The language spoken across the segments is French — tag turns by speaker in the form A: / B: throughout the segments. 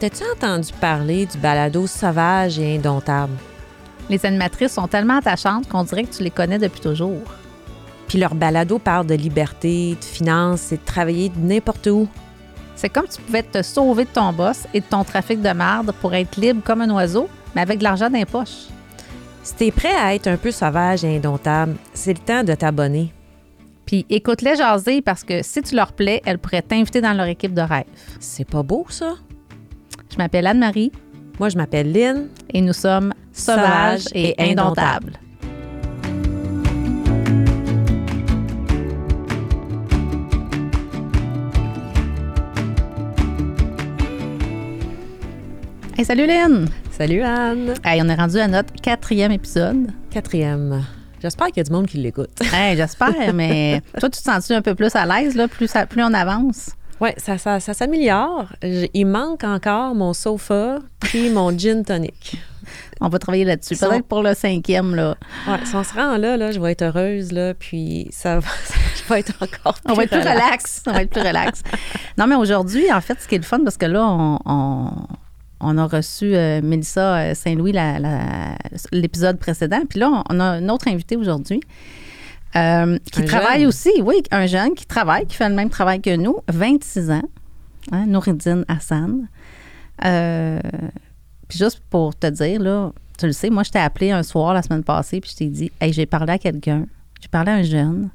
A: T'as-tu entendu parler du balado sauvage et indomptable?
B: Les animatrices sont tellement attachantes qu'on dirait que tu les connais depuis toujours.
A: Puis leur balado parle de liberté, de finances et de travailler de n'importe où.
B: C'est comme tu pouvais te sauver de ton boss et de ton trafic de merde pour être libre comme un oiseau, mais avec de l'argent dans les poches.
A: Si t'es prêt à être un peu sauvage et indomptable, c'est le temps de t'abonner.
B: Puis écoute-les jaser parce que si tu leur plais, elles pourraient t'inviter dans leur équipe de rêve.
A: C'est pas beau, ça?
B: Je m'appelle Anne-Marie
A: Moi, je m'appelle Lynn.
B: et nous sommes sauvages et indomptables. Hey, salut Lynn!
A: Salut Anne.
B: Hey, on est rendu à notre quatrième épisode.
A: Quatrième. J'espère qu'il y a du monde qui l'écoute.
B: Hey, j'espère, mais toi, tu te sens un peu plus à l'aise, là, plus, ça- plus on avance?
A: Oui, ça, ça, ça s'améliore. Il manque encore mon sofa puis mon gin tonic.
B: On va travailler là-dessus. Peut-être pour le cinquième, là.
A: Ouais, si on se rend là, là, je vais être heureuse, là, puis ça va, je vais être encore plus
B: On va être plus
A: relax.
B: relax. On va être plus relax. Non, mais aujourd'hui, en fait, ce qui est le fun, parce que là, on, on- on a reçu euh, Mélissa euh, Saint-Louis l'épisode précédent. Puis là, on a un autre invité aujourd'hui. Euh, qui
A: Un
B: travaille
A: jeune.
B: aussi, oui, un jeune qui travaille, qui fait le même travail que nous, 26 ans, hein, Nouridine Hassan. Euh, puis juste pour te dire, là, tu le sais, moi, je t'ai appelé un soir la semaine passée, puis je t'ai dit, hey, j'ai parlé à quelqu'un, j'ai parlé à un jeune,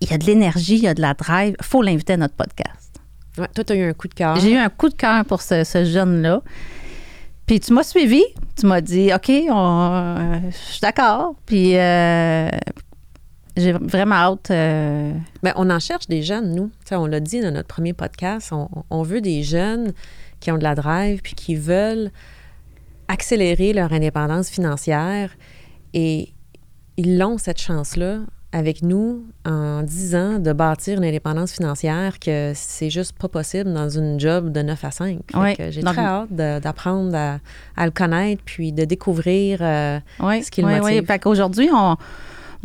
B: il y a de l'énergie, il y a de la drive, faut l'inviter à notre podcast.
A: Ouais, toi, tu as eu un coup de cœur.
B: J'ai eu un coup de cœur pour ce, ce jeune-là. Puis tu m'as suivi, tu m'as dit, OK, on- euh, je suis d'accord. Puis euh, j'ai vraiment hâte. euh,
A: Ben, on en cherche des jeunes, nous. On l'a dit dans notre premier podcast, on, on veut des jeunes qui ont de la drive puis qui veulent accélérer leur indépendance financière. Et ils l'ont, cette chance-là, avec nous, en 10 ans, de bâtir une indépendance financière que c'est juste pas possible dans une job de 9 à 5. Fait
B: Ouais.
A: que J'ai très hâte de- d'apprendre à, à le connaître puis de découvrir euh,
B: Oui,
A: ce qui le
B: oui,
A: motive.
B: oui. Qu'aujourd'hui, on,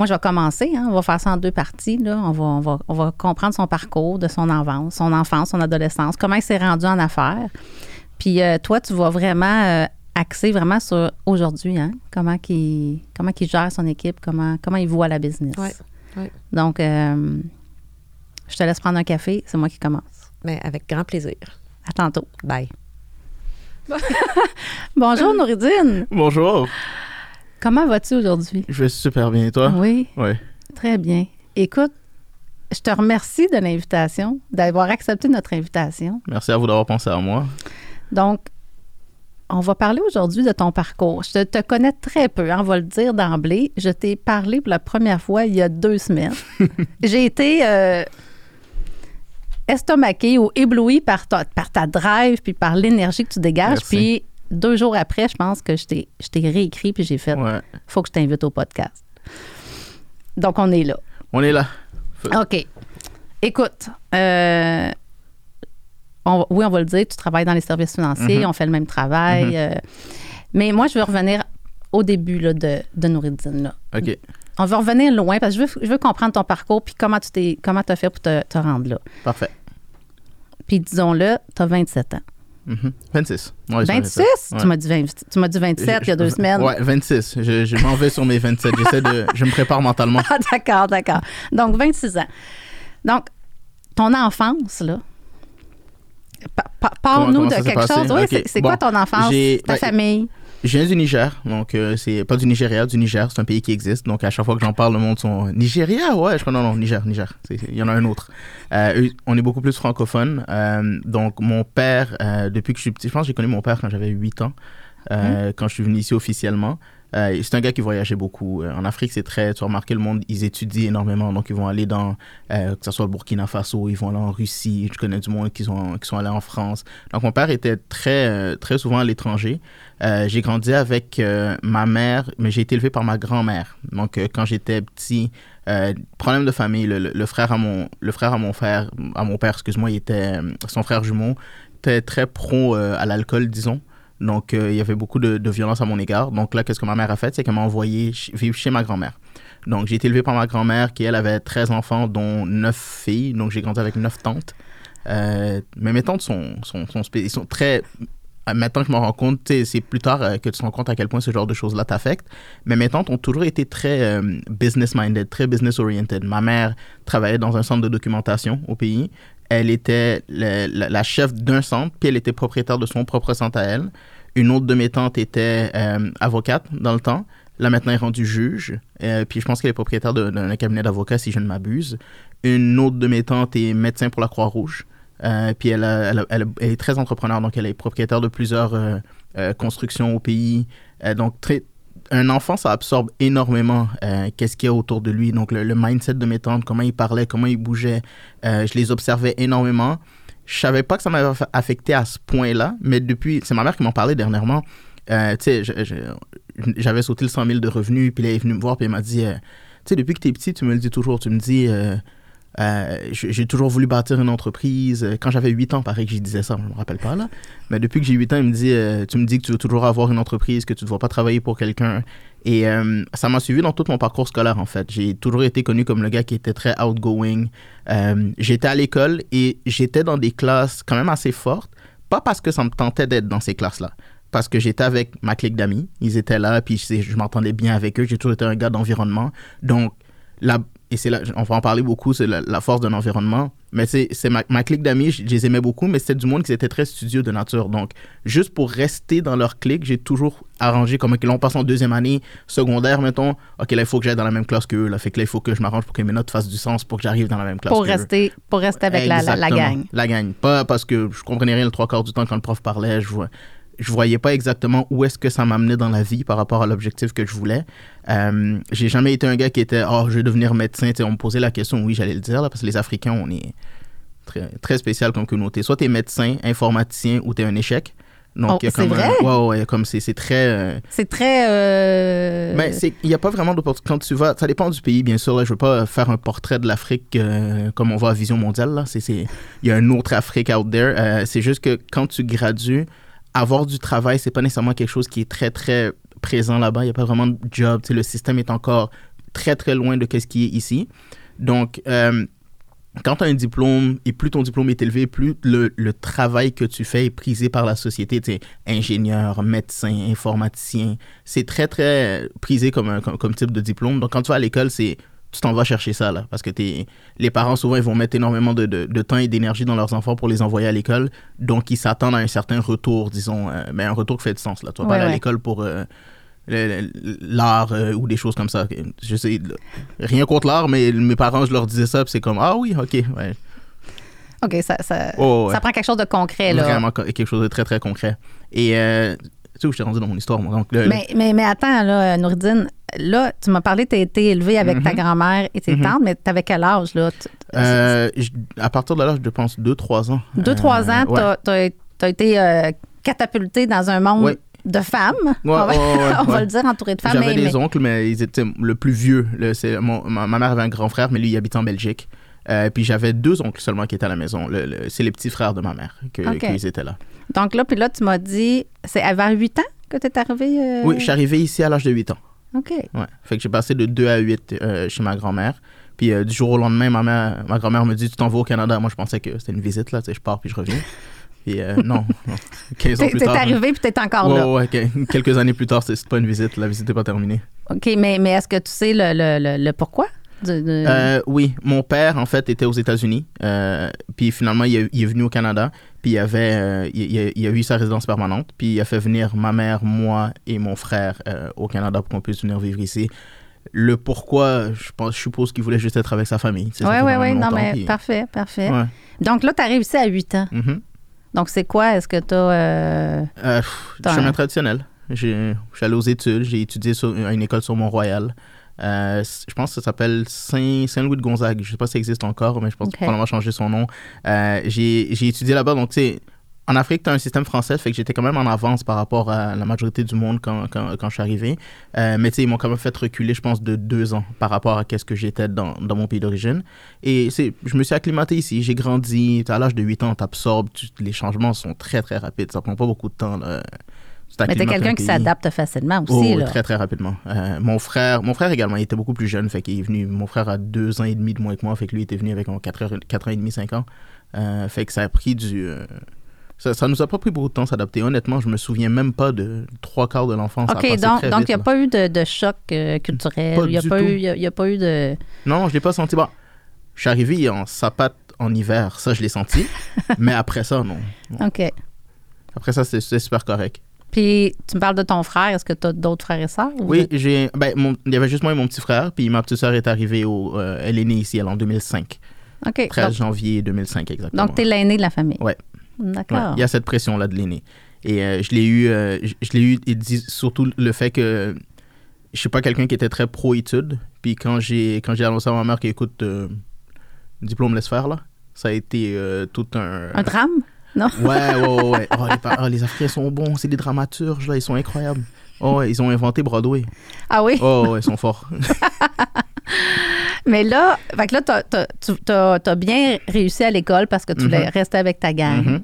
B: moi, je vais commencer. hein. on va faire ça en deux parties. Là. On, va, on, va, on va comprendre son parcours de son enfance, son enfance, son adolescence, comment il s'est rendu en affaires. Puis euh, toi, tu vas vraiment euh, axer vraiment sur aujourd'hui, hein? comment il comment qu'il gère son équipe, comment, comment il voit la business.
A: Ouais, ouais.
B: Donc, euh, je te laisse prendre un café. C'est moi qui commence.
A: Mais avec grand plaisir.
B: À tantôt.
A: Bye.
B: Bonjour, Nouridine.
C: Bonjour,
B: Comment vas-tu aujourd'hui?
C: je vais super bien toi?
B: Oui.
C: Oui.
B: Très bien. Écoute, je te remercie de l'invitation, d'avoir accepté notre invitation.
C: Merci à vous d'avoir pensé à moi.
B: Donc, on va parler aujourd'hui de ton parcours. Je te, te connais très peu, hein, on va le dire d'emblée. Je t'ai parlé pour la première fois il y a deux semaines. J'ai été euh, estomaquée ou éblouie par ta, par ta drive puis par l'énergie que tu dégages.
C: Merci.
B: Puis deux jours après, je pense que je t'ai réécrit puis j'ai fait
C: Ouais.
B: faut que je t'invite au podcast. Donc, on est là.
C: On est là.
B: OK. Écoute, euh, on- oui, on va le dire, tu travailles dans les services financiers,
C: Mhm.
B: on fait le même travail. euh, mais moi, je veux revenir au début là, de, de Nouridine. Là.
C: OK.
B: On va revenir loin parce que je veux, je veux comprendre ton parcours puis comment tu t'es comment as fait pour te, te rendre là.
C: Parfait.
B: Puis disons-le, tu as 27 ans.
C: Mhm. 26. Ouais, je
B: 26?
C: Ouais.
B: Tu m'as dit, 20 tu m'as dit 27 il y a deux semaines.
C: Ouais, 26. Je, je m'en vais sur mes 27. J'essaie de. Je me prépare mentalement.
B: Ah, d'accord, d'accord. Donc, 26 ans. Donc, ton enfance, là. pa- pa- Parle-nous de quelque chose. Oui, c'est-
C: Bon,
B: quoi ton enfance, ta
C: ben,
B: famille?
C: Je viens du Niger, donc euh, c'est pas du Nigeria, du Niger, c'est un pays qui existe. Donc à chaque fois que j'en parle, le monde sont Nigeria, ouais, je crois non non Niger, Niger, il y en a un autre. Euh, on est beaucoup plus francophone. Euh, donc mon père, euh, depuis que je suis petit, je pense que j'ai connu mon père quand j'avais 8 ans, euh, quand je suis venu ici officiellement. Euh, c'est un gars qui voyageait beaucoup. Euh, en Afrique, c'est très, tu vas remarquer le monde, ils étudient énormément. Donc, ils vont aller dans, euh, que ce soit le Burkina Faso, ils vont aller en Russie. Je connais du monde qui sont, qui sont allés en France. Donc, mon père était très, très souvent à l'étranger. J'ai grandi avec ma mère, mais j'ai été élevé par ma grand-mère. Donc, quand j'étais petit, problème de famille, le, frère à mon, le frère à mon frère, à mon père, excuse-moi, il était, son frère jumeau, était très pro à l'alcool, disons. Donc, euh, il y avait beaucoup de, violence à mon égard. Donc là, qu'est-ce que ma mère a fait? C'est qu'elle m'a envoyé vivre chez ma grand-mère. Donc, j'ai été élevé par ma grand-mère qui, elle, avait 13 enfants, dont 9 filles. Donc, j'ai grandi avec 9 tantes. Euh, mais mes tantes sont, sont, sont, très. Maintenant que je me rends compte, c'est plus tard euh, que tu te rends compte à quel point ce genre de choses-là t'affectent. Mais mes tantes ont toujours été très business-minded, très business-oriented. Ma mère travaillait dans un centre de documentation au pays. Elle était la, chef d'un centre, puis elle était propriétaire de son propre centre à elle. Une autre de mes tantes était euh, avocate dans le temps. Là, maintenant, elle est rendue juge. Euh, puis je pense qu'elle est propriétaire d'un cabinet d'avocats, si je ne m'abuse. Une autre de mes tantes est médecin pour la Croix-Rouge. Euh, puis elle, elle, est très entrepreneur, donc elle est propriétaire de plusieurs constructions au pays. Donc, très, un enfant, ça absorbe énormément euh, qu'est-ce qu'il y a autour de lui. Donc, le, mindset de mes tantes, comment ils parlaient, comment ils bougeaient, euh, je les observais énormément. Je savais pas que ça m'avait aff- affecté à ce point-là, mais depuis, c'est ma mère qui m'en parlait dernièrement. Euh, tu sais, j'avais sauté le 100 000 de revenus, puis elle est venue me voir, puis elle m'a dit, tu sais, depuis que tu es petit, tu me le dis toujours, tu me dis, euh, j'ai toujours voulu bâtir une entreprise. Euh, Quand j'avais 8 ans, pareil que je disais ça, je me rappelle pas là. Mais depuis que j'ai 8 ans, il me dit, euh, tu me dis que tu veux toujours avoir une entreprise, que tu ne dois pas travailler pour quelqu'un. Et ça m'a suivi dans tout mon parcours scolaire, en fait. J'ai toujours été connu comme le gars qui était très outgoing. J'étais à l'école et j'étais dans des classes quand même assez fortes. Pas parce que ça me tentait d'être dans ces classes-là. Parce que j'étais avec ma clique d'amis. Ils étaient là, puis je, je m'entendais bien avec eux. J'ai toujours été un gars d'environnement. Donc, la, et c'est là, on va en parler beaucoup, c'est la, la force d'un environnement. Mais c'est c'est ma, ma clique d'amis, je, je les aimais beaucoup, mais c'était du monde qui était très studieux de nature. Donc, juste pour rester dans leur clique, j'ai toujours arrangé comme que l'on passe en deuxième année secondaire, mettons. OK, là, il faut que j'aille dans la même classe qu'eux. Là, fait que là, il faut que je m'arrange pour que mes notes fassent du sens pour que j'arrive dans la même classe
B: Pour rester, pour rester avec la, la, la gang.
C: La gang. Pas parce que je comprenais rien le trois quarts du temps quand le prof parlait. Je, vois, je voyais pas exactement où est-ce que ça m'amenait dans la vie par rapport à l'objectif que je voulais. Euh, j'ai jamais été un gars qui était oh je vais devenir médecin. On me posait la question, oui j'allais le dire là, parce que les Africains on est très, très spécial comme communauté. Soit tu es médecin, informaticien ou tu es un échec. Donc
B: Oh,
C: il y a
B: c'est
C: comme un-
B: vrai?
C: ouais, ouais, comme c'est c'est très euh,
B: C'est très. euh,
C: mais c'est- il n'y a pas vraiment d'opportunité. Quand tu vas, ça dépend du pays, bien sûr. Là, je ne veux pas faire un portrait de l'Afrique euh, comme on voit à Vision Mondiale. Là. C'est, c'est- il y a un autre Afrique out there. Euh, c'est juste que quand tu gradues, avoir du travail, c'est pas nécessairement quelque chose qui est très, très présent là-bas. Il n'y a pas vraiment de job. Tu sais, le système est encore très, très loin de ce qui est ici. Donc, euh, quand tu as un diplôme et plus ton diplôme est élevé, plus le, le travail que tu fais est prisé par la société. Tu ingénieur, médecin, informaticien, c'est très, très prisé comme, comme, comme type de diplôme. Donc, quand tu vas à l'école, c'est tu t'en vas chercher ça, là. Parce que t'es- les parents, souvent, ils vont mettre énormément de, de, de temps et d'énergie dans leurs enfants pour les envoyer à l'école. Donc, ils s'attendent à un certain retour, disons, euh, mais un retour qui fait du sens, là. Tu vas pas
B: Ouais,
C: aller à l'école pour... euh, l'art euh, ou des choses comme ça. Je sais, rien contre l'art, mais mes parents, je leur disais ça, puis c'est comme, ah oui, ok, ouais.
B: OK, ça, ça,
C: Oh,
B: ça prend quelque chose de concret, là.
C: Vraiment quelque chose de très, très concret. Et tu sais où je t'ai rendu dans mon histoire, moi. Donc, le-
B: Mais, mais, mais attends, là, Nouridine, là, tu m'as parlé, tu as été élevé avec ta
C: Mhm.
B: grand-mère et tes
C: Mhm.
B: tantes, mais t'avais quel âge, là? Tu-
C: euh, je- à partir de là, je pense 2-3 ans.
B: Deux, trois
C: Euh,
B: ans,
C: ouais.
B: t'as as, été euh, catapulté dans un monde
C: Ouais.
B: de femmes.
C: Ouais,
B: on va,
C: ouais, ouais,
B: on va le dire, entouré de femmes.
C: J'avais des
B: mais-
C: oncles, mais ils étaient le plus vieux. le- c'est mon- ma, ma mère avait un grand frère, mais lui, il habitait en Belgique. Euh, puis j'avais deux oncles seulement qui étaient à la maison. Le- le- c'est les petits frères de ma mère que,
B: Ok.
C: qu'ils étaient là.
B: Donc là, puis là, tu m'as dit, c'est vers 8 ans que tu es arrivé? euh?
C: Oui, je suis arrivé ici à l'âge de 8 ans.
B: OK.
C: Ouais. Fait que j'ai passé de 2 à 8 euh, chez ma grand-mère. Puis euh, du jour au lendemain, ma, mère, ma grand-mère me dit Tu t'en vas au Canada. Moi, je pensais que c'était une visite, là. Tu sais, je pars puis je reviens. Puis euh, non, non. 15 ans
B: T'es
C: plus
B: t'es
C: tard.
B: arrivé puis t'es encore
C: Ouais,
B: là.
C: ouais, que- quelques années plus tard, c'est pas une visite. La visite n'est pas terminée.
B: OK, mais, mais est-ce que tu sais le, le, le, le pourquoi? de-
C: oui, mon père, en fait, était aux États-Unis. Puis finalement, il est, il est venu au Canada. Puis il, avait, euh, il, il a, il a eu sa résidence permanente. Puis il a fait venir ma mère, moi et mon frère euh, au Canada pour qu'on puisse venir vivre ici. Le pourquoi, je, pense, je suppose qu'il voulait juste être avec sa famille.
B: Oui, oui, oui. Non, mais
C: puis-
B: parfait, parfait.
C: Ouais.
B: Donc là, tu as réussi à 8 ans.
C: Mhm.
B: Donc c'est quoi? Est-ce que tu as.
C: Euh,
B: T'as
C: chemin
B: un-
C: traditionnel. J'ai- Je suis allé aux études, j'ai étudié sur, à une école sur Mont-Royal. Euh, je pense que ça s'appelle Saint- Saint-Louis de Gonzague. Je sais pas si ça existe encore, mais je pense
B: Ok.
C: qu'il probablement changer son nom. Euh, j'ai étudié là-bas. Donc, tu sais, en Afrique, tu as un système français, fait que j'étais quand même en avance par rapport à la majorité du monde quand, quand, quand je suis arrivé. Euh, mais tu sais, ils m'ont quand même fait reculer, je pense, de deux ans par rapport à ce que j'étais dans, dans mon pays d'origine. Et c'est, je me suis acclimaté ici, j'ai grandi. À l'âge de 8 ans, tu absorbes, les changements sont très, très rapides. Ça prend pas beaucoup de temps. là.
B: Mais t'es quelqu'un
C: un
B: qui s'adapte facilement
C: Oh,
B: aussi. là.
C: très très rapidement. Euh, mon frère, mon frère également, il était beaucoup plus jeune, fait qu'il est venu. Mon frère a deux ans et demi de moins que moi, fait que lui était venu avec en quatre, heures- quatre ans et demi, cinq ans. Euh, fait que ça a pris du, euh, ça, ça nous a pas pris beaucoup de temps s'adapter. Honnêtement, je me souviens même pas de trois quarts de l'enfance.
B: OK, donc il n'y a pas eu de, de choc culturel. Il n'y a, pas eu- il y a- il y a pas eu de.
C: Non, je l'ai pas senti. Bon, je suis arrivé en sapate en hiver, ça je l'ai senti. mais après ça, non.
B: OK.
C: Après ça, c'est super correct.
B: Puis, tu me parles de ton frère. Est-ce que tu as d'autres frères et sœurs? ou
C: Oui,
B: vous-
C: j'ai. Ben, mon- il y avait juste moi et mon petit frère, puis ma petite sœur est arrivée au. euh, elle est née ici, elle en 2005.
B: OK.
C: 13
B: Donc,
C: janvier 2005, exactement.
B: donc tu es l'aîné de la famille.
C: Ouais,
B: D'accord.
C: il y a cette pression-là de l'aîné. Et euh, je l'ai eu, euh, je, je l'ai eu, et surtout le fait que je suis pas quelqu'un qui était très pro-études. Puis quand j'ai, quand j'ai annoncé à ma mère qu'écoute, euh, diplôme laisse faire, là, ça a été tout un.
B: Un drame? Non?
C: Ouais, ouais, ouais. Oh, les, oh, les Africains sont bons, c'est des dramaturges, là, ils sont incroyables. Oh, ils ont inventé Broadway.
B: Ah oui?
C: Oh, ouais, ils sont forts.
B: Mais là, fait que là, t'as- tu as, bien réussi à l'école parce que tu voulais
C: Mhm.
B: rester avec ta gang.
C: Mhm.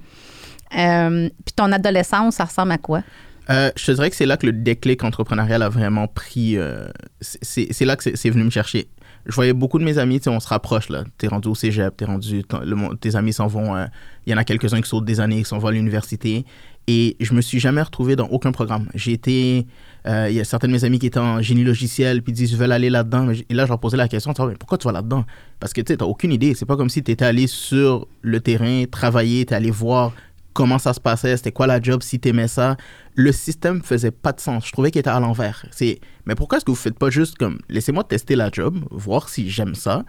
B: Euh, Puis ton adolescence, ça ressemble à quoi?
C: Euh, je te dirais que c'est là que le déclic entrepreneurial a vraiment pris. euh, c'est- là que c'est venu me chercher. Je voyais beaucoup de mes amis, on se rapproche là. T'es rendu au cégep, t'es rendu. le tes amis s'en vont. euh, Il y en a quelques-uns qui sautent des années, qui s'en vont à l'université. Et je me suis jamais retrouvé dans aucun programme. J'ai été. euh, Il y a certains de mes amis qui étaient en génie logiciel, puis ils disent, je veux aller là-dedans. Et là, je leur posais la question, tu mais pourquoi tu vas là-dedans? Parce que tu t'as aucune idée. C'est pas comme si tu étais allé sur le terrain, travailler, t'es allé voir comment ça se passait, c'était quoi la job, si t'aimais ça. Le système faisait pas de sens. Je trouvais qu'il était à l'envers. C'est, mais pourquoi est-ce que vous faites pas juste comme, laissez-moi tester la job, voir si j'aime ça.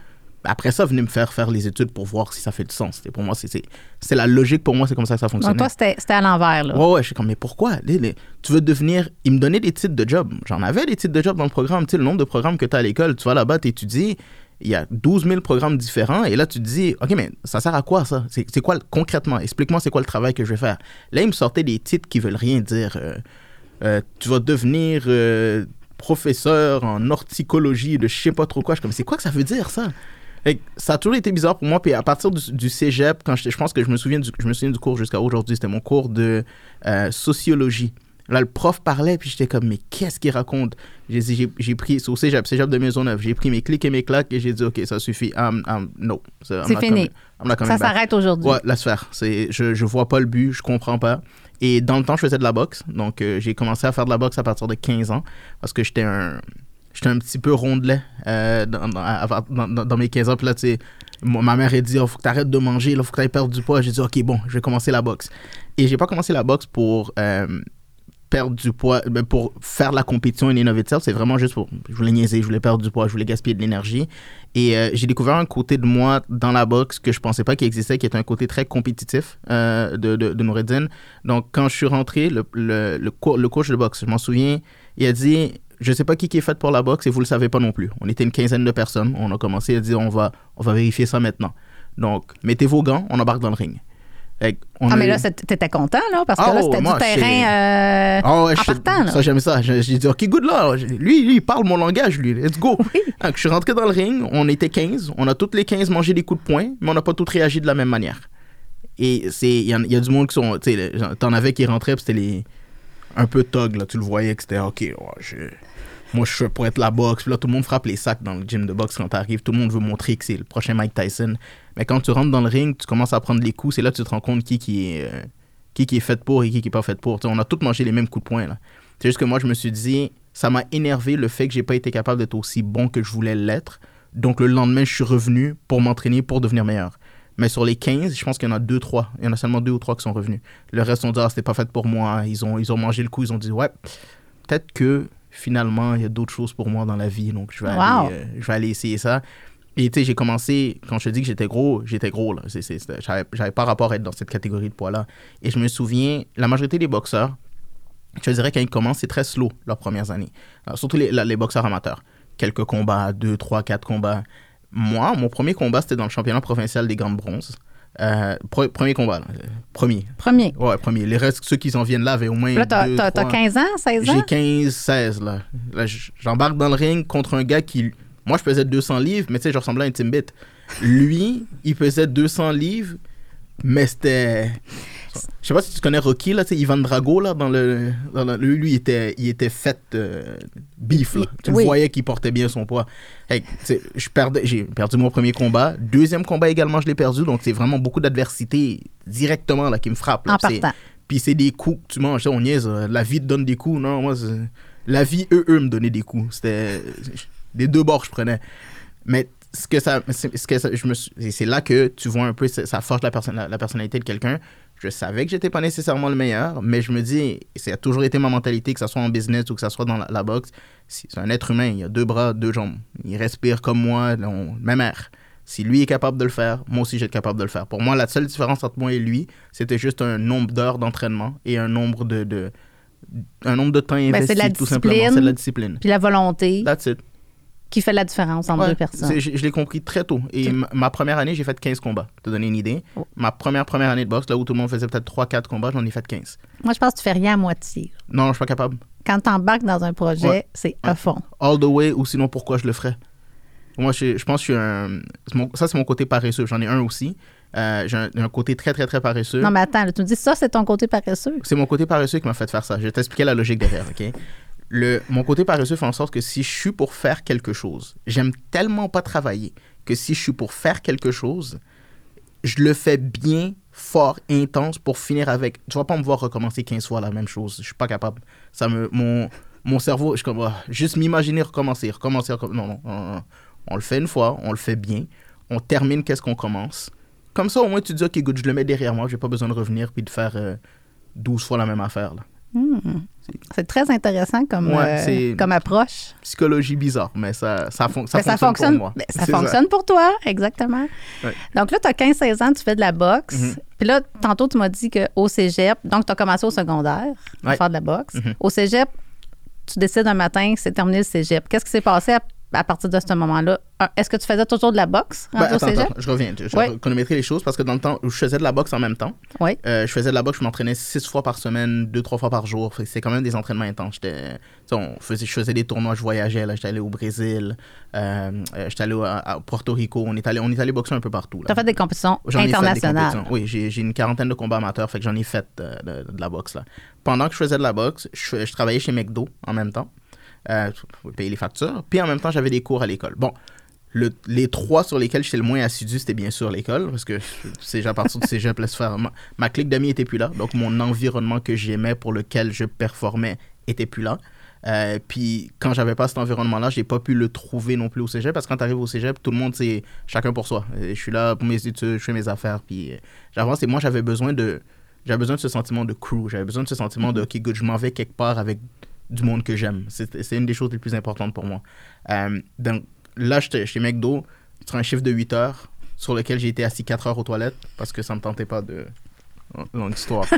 C: Après ça, venez me faire faire les études pour voir si ça fait du sens. Et pour moi, c'est, c'est, c'est la logique. Pour moi, c'est comme ça que ça fonctionne.
B: Donc toi, c'était c'était à l'envers, là.
C: Ouais, ouais, je suis comme, mais pourquoi? Les- les- tu veux devenir. Il me donnait des titres de job. J'en avais des titres de job dans le programme. Tu sais, le nombre de programmes que tu as à l'école, tu vas là-bas, tu étudies. Il y a 12 000 programmes différents. Et là, tu te dis, OK, mais ça sert à quoi, ça? C'est quoi, concrètement? Explique-moi, c'est quoi le travail que je vais faire? Là, il me sortait des titres qui veulent rien dire. Euh, euh, tu vas devenir euh, professeur en horticologie de je sais pas trop quoi. Je suis comme, c'est quoi que ça veut dire, ça? Ça a toujours été bizarre pour moi. Puis à partir du, du cégep, quand je pense que je me souviens du, je me souviens du cours jusqu'à aujourd'hui, c'était mon cours de sociologie. Là, le prof parlait, puis j'étais comme, mais qu'est-ce qu'il raconte? J'ai dit, j'ai- j'ai pris, c'est au cégep, cégep de Maisonneuve, j'ai pris mes clics et mes claques et j'ai dit, OK, ça suffit. Um, um, no. I'm
B: C'est fini.
C: coming-
B: Ça s'arrête aujourd'hui.
C: Ouais, laisse faire. Je, je vois pas le but, je comprends pas. Et dans le temps, je faisais de la boxe. Donc, euh, j'ai commencé à faire de la boxe à partir de 15 ans parce que j'étais un, j'étais un petit peu rondelet euh, dans, dans, dans- mes 15 ans. Puis là, tu sais, ma mère a dit, oh, faut que tu arrêtes de manger, il faut que tu ailles perdre du poids. J'ai dit, OK, bon, je vais commencer la boxe. Et j'ai pas commencé la boxe pour euh, perdre du poids, ben, pour faire la compétition de self. C'est vraiment juste pour, je voulais niaiser, je voulais perdre du poids, je voulais gaspiller de l'énergie. Et euh, j'ai découvert un côté de moi dans la boxe que je pensais pas qu'il existait, qui est un côté très compétitif euh, de, de, Noureddin. Donc, quand je suis rentré, le, le, le, co- le coach de boxe, je m'en souviens, il a dit Je sais pas qui, qui est fait pour la boxe et vous le savez pas non plus. On était une quinzaine de personnes. On a commencé à dire On va, on va vérifier ça maintenant. Donc, mettez vos gants, on embarque dans le ring. On
B: Ah, mais
C: eu-
B: là, t'étais content, là, parce que
C: Ah,
B: là,
C: ouais,
B: c'était du terrain euh,
C: Ah ouais,
B: en partant, là.
C: Ça, j'aime ça. J'ai dit, OK, good là. Lui, lui, il parle mon langage, lui. Let's go. Donc, je suis rentré dans le ring. On était 15. On a toutes les 15 mangé des coups de poing, mais on n'a pas toutes réagi de la même manière. Et c'est il y, a du monde qui sont. T'en avais qui rentraient, puis c'était les. Un peu tog, là. Tu le voyais que c'était, OK, ouais, je- moi, je suis pour être la boxe. Puis là, tout le monde frappe les sacs dans le gym de boxe quand t'arrives. Tout le monde veut montrer que c'est le prochain Mike Tyson. Mais quand tu rentres dans le ring, tu commences à prendre les coups. C'est là que tu te rends compte qui, qui est. euh, qui, qui est fait pour et qui, qui est pas fait pour. On a tous mangé les mêmes coups de poing. là. C'est juste que moi, je me suis dit, ça m'a énervé le fait que j'ai pas été capable d'être aussi bon que je voulais l'être. Donc, le lendemain, je suis revenu pour m'entraîner, pour devenir meilleur. Mais sur les 15, je pense qu'il y en a deux, trois. Il y en a seulement deux ou trois qui sont revenus. Le reste ont dit, ah, c'était pas fait pour moi. Ils ont, ils ont mangé le coup. Ils ont dit, ouais, peut-être que finalement, il y a d'autres choses pour moi dans la vie. Donc, je vais,
B: Wow.
C: aller, euh, je vais aller essayer ça. Et tu sais, j'ai commencé, quand je te dis que j'étais gros, j'étais gros. là. J'avais pas rapport à être dans cette catégorie de poids-là. Et je me souviens, la majorité des boxeurs, je te dirais quand ils commencent, c'est très slow leurs premières années. Alors, surtout les, les boxeurs amateurs. Quelques combats, deux, trois, quatre combats. Moi, mon premier combat, c'était dans le championnat provincial des gants de bronze. Euh, pre- premier combat, là. Premier.
B: Premier.
C: Ouais, premier. Les restes, ceux qui s'en viennent là, avaient au moins.
B: Là, t'as
C: deux,
B: t'as- t'as
C: trois.
B: 15 ans, 16 ans?
C: J'ai 15, 16, là. J'embarque dans le ring contre un gars qui. Moi, je pesais 200 livres, mais tu sais, je ressemblais à un Timbit. Lui, il pesait 200 livres, mais c'était. Je sais pas si tu connais Rocky, là, tu sais, Ivan Drago, là, dans le. Dans le- lui, lui, il était, il était fait euh, beef, là. Tu le voyais qu'il portait bien son poids. Hey, je perdais, j'ai perdu mon premier combat. Deuxième combat également, je l'ai perdu. Donc, c'est vraiment beaucoup d'adversité directement, là, qui me frappe. là.
B: En.
C: Puis c'est des coups que tu manges. On niaise. euh, La vie te donne des coups. Non, moi, la vie, eux, eux me donnaient des coups. C'était des deux bords je prenais. Mais ce que ça, c'est- ce que ça- je me c'est- c'est là que tu vois un peu, ça ça forge la, personne, la, la personnalité de quelqu'un. Je savais que j'étais pas nécessairement le meilleur, mais je me dis, et ça a toujours été ma mentalité, que ce soit en business ou que ce soit dans la, la boxe. C'est un être humain, il a deux bras, deux jambes. Il respire comme moi, on- même air. Si lui est capable de le faire, moi aussi, j'ai être capable de le faire. Pour moi, la seule différence entre moi et lui, c'était juste un nombre d'heures d'entraînement et un nombre de, de- un nombre de temps
B: Ben,
C: investi,
B: c'est de la
C: tout simplement.
B: discipline.
C: C'est de la discipline.
B: Puis la volonté
C: That's it.
B: Qui fait la différence entre
C: Ouais,
B: deux personnes.
C: Je, je l'ai compris très tôt. Et ma, ma première année, j'ai fait 15 combats. Pour te donner une idée.
B: Oh.
C: Ma première première année de boxe, là où tout le monde faisait peut-être 3-4 combats, j'en ai fait 15.
B: Moi, je pense que tu fais rien à moitié.
C: Non, je suis pas capable.
B: Quand tu embarques dans un projet,
C: Ouais.
B: c'est à fond.
C: All the way, ou sinon pourquoi je le ferais? Moi, je, je pense que je suis un. mon- ça, c'est mon côté paresseux. J'en ai un aussi. Euh, j'ai un, un côté très, très, très paresseux.
B: Non, mais attends, là, tu me dis ça, c'est ton côté paresseux?
C: C'est mon côté paresseux qui m'a fait faire ça. Je vais t'expliquer la logique derrière, OK? Mon côté paresseux fait en sorte que si je suis pour faire quelque chose, j'aime tellement pas travailler que si je suis pour faire quelque chose, je le fais bien, fort, intense pour finir avec. Tu vas pas me voir recommencer 15 fois la même chose. Je suis pas capable. Ça me, mon, mon cerveau, je comme, ah, juste m'imaginer recommencer, recommencer, recom- non, non. On le fait une fois, on le fait bien, on termine qu'est-ce qu'on commence? Comme ça, au moins, tu te dis, OK, je le mets derrière moi, j'ai pas besoin de revenir puis de faire euh, 12 fois la même affaire. Là.
B: Hmm. C'est très intéressant comme,
C: Ouais,
B: euh, comme approche.
C: Psychologie bizarre, mais ça, ça, fon- ça fonctionne,
B: fonctionne,
C: pour moi.
B: ça fonctionne pour toi, exactement.
C: Ouais.
B: Donc là, tu as 15-16 ans, tu fais de la boxe.
C: Mhm.
B: Puis là, tantôt, tu m'as dit qu'au cégep, donc tu as commencé au secondaire à
C: Ouais.
B: faire de la boxe.
C: Mhm.
B: Au cégep, tu décides un matin, c'est terminé le cégep. Qu'est-ce qui s'est passé à, à partir de ce moment-là? Est-ce que tu faisais toujours de la boxe
C: Ben, attends, attends, je reviens. Je,
B: Ouais.
C: les choses parce que dans le temps où je faisais de la boxe en même temps,
B: Oui.
C: euh, je faisais de la boxe, je m'entraînais six fois par semaine, deux, trois fois par jour. C'est quand même des entraînements intenses. On faisait, je faisais des tournois, je voyageais. là, J'étais allé au Brésil, euh, euh, j'étais allé à, à Porto Rico. On est allé, on est allé boxer un peu partout.
B: Tu as fait des compétitions
C: fait des
B: internationales.
C: compétitions. Oui, j'ai une quarantaine de combats amateurs, fait que j'en ai fait euh, de, de la boxe. Là. Pendant que je faisais de la boxe, je, je travaillais chez McDo en même temps, euh, payer les factures, puis en même temps, j'avais des cours à l'école. Bon, le- les trois sur lesquels j'étais le moins assidu, c'était bien sûr l'école, parce que c'est à partir du cégep, laisse faire. Ma, ma clique d'amis était plus là, donc mon environnement que j'aimais, pour lequel je performais, était plus là. Euh, puis quand j'avais pas cet environnement-là, j'ai pas pu le trouver non plus au cégep parce que quand tu arrives au cégep, tout le monde c'est chacun pour soi. Je suis là pour mes études, je fais mes affaires, puis euh, j'avance. Et moi, j'avais besoin de j'avais besoin de ce sentiment de crew. J'avais besoin de ce sentiment de ok, good, je m'en vais quelque part avec du monde que j'aime. C'est une des choses les plus importantes pour moi. Euh, donc là, j'étais chez McDo sur un chiffre de 8 heures sur lequel j'ai été assis 4 heures aux toilettes parce que ça me tentait pas de longue histoire.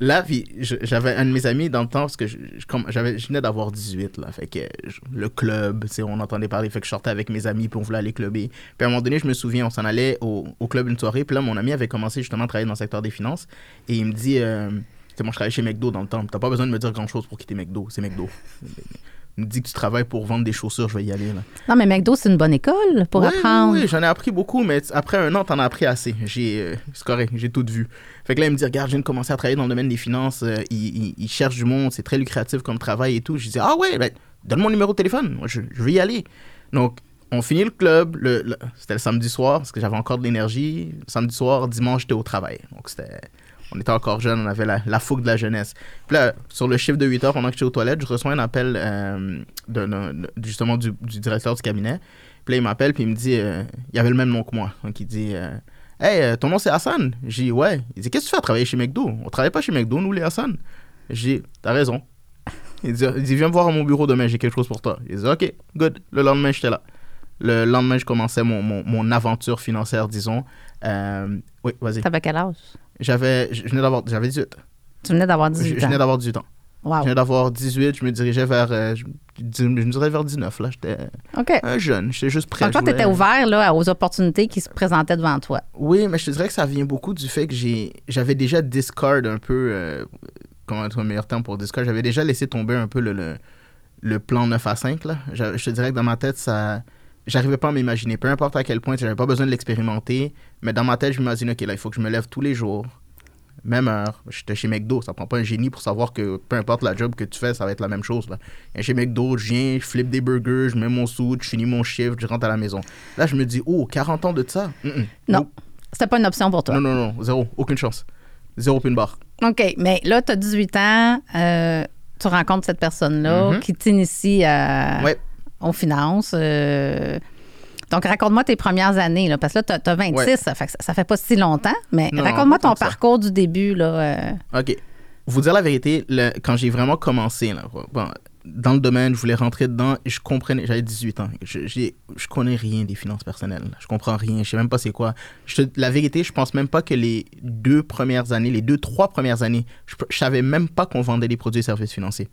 C: Là, j'avais un de mes amis dans le temps, parce que je, je- je venais d'avoir 18, là, fait que je- le club, on entendait parler, fait que je sortais avec mes amis, puis on voulait aller clubber. Puis à un moment donné, je me souviens, on s'en allait au, au club une soirée, puis là, mon ami avait commencé justement à travailler dans le secteur des finances, et il me dit, euh, moi je travaillais chez McDo dans le temps, t'as pas besoin de me dire grand-chose pour quitter McDo, c'est McDo. Il me dit que tu travailles pour vendre des chaussures, je vais y aller, là.
B: Non, mais McDo, c'est une bonne école pour apprendre.
C: Oui, j'en ai appris beaucoup, mais après un an, t'en as appris assez. J'ai, euh, c'est correct, j'ai tout vu. Fait que là, il me dit, regarde, je viens de commencer à travailler dans le domaine des finances. euh, il, il- il cherche du monde, c'est très lucratif comme travail et tout. Je dis, ah ouais, ben, donne mon numéro de téléphone, moi, je, je vais y aller. Donc, on finit le club, le, le- c'était le samedi soir, parce que j'avais encore de l'énergie. Samedi soir, dimanche, j'étais au travail. Donc, c'était... On était encore jeunes, on avait la, fougue de la jeunesse. Puis là, sur le chiffre de 8 heures, pendant que j'étais aux toilettes, je reçois un appel euh, justement du, directeur du cabinet. Puis là, il m'appelle, puis il me dit, euh, il avait le même nom que moi. Donc, il dit, euh, Hey, euh, ton nom c'est Hassan J'ai dit, ouais. Il dit, qu'est-ce que tu fais à travailler chez McDo? On travaille pas chez McDo, nous, les Hassan. J'ai dit, t'as raison. Il dit, il dit, viens me voir à mon bureau demain, j'ai quelque chose pour toi. Il dit, ok, good. Le lendemain, j'étais là. Le lendemain, je commençais mon, mon, mon aventure financière, disons. Euh, oui, vas-y.
B: T'avais quel âge?
C: J'avais, je venais d'avoir, j'avais 18.
B: Tu venais d'avoir
C: Je,
B: 18
C: je venais
B: ans.
C: d'avoir 18 ans.
B: Wow.
C: Je venais d'avoir 18, je me dirigeais vers, euh, je, je me dirais vers 19, là. J'étais
B: OK.
C: un jeune, j'étais juste prêt.
B: Donc, toi, tu étais ouvert là, aux opportunités qui se présentaient devant toi.
C: Oui, mais je te dirais que ça vient beaucoup du fait que j'ai j'avais déjà discard un peu, euh, comment être un meilleur terme pour discard, j'avais déjà laissé tomber un peu le, le, le plan 9 à 5. Là. Je, je te dirais que dans ma tête, ça j'arrivais pas à m'imaginer. Peu importe à quel point, j'avais pas besoin de l'expérimenter, mais dans ma tête, je m'imaginais, OK, là, il faut que je me lève tous les jours, même heure. J'étais chez McDo. Ça prend pas un génie pour savoir que peu importe la job que tu fais, ça va être la même chose. Là. Et chez McDo, je viens, je flippe des burgers, je mets mon suit, je finis mon shift, je rentre à la maison. Là, je me dis, oh, 40 ans de ça?
B: Non.
C: Nope.
B: C'était pas une option pour toi.
C: Non, non, non, zéro. Aucune chance. Zéro pin bar.
B: OK, mais là, tu as 18 ans, euh, tu rencontres cette personne-là
C: Mhm.
B: qui t'initie à-
C: Ouais.
B: Aux finances. euh, donc, raconte-moi tes premières années, là, parce que là, tu as, 26,
C: Ouais.
B: ça, fait, ça- pas si longtemps, mais raconte-moi ton parcours du début. Là, euh.
C: OK. Vous dire la vérité, le- quand j'ai vraiment commencé, là, bon, dans le domaine, je voulais rentrer dedans, je comprenais, j'avais 18 ans, je, je connais rien des finances personnelles, je comprends rien, je sais même pas c'est quoi. Je la vérité, je pense même pas que les deux premières années, les deux, trois premières années, je, je savais même pas qu'on vendait des produits et services financiers.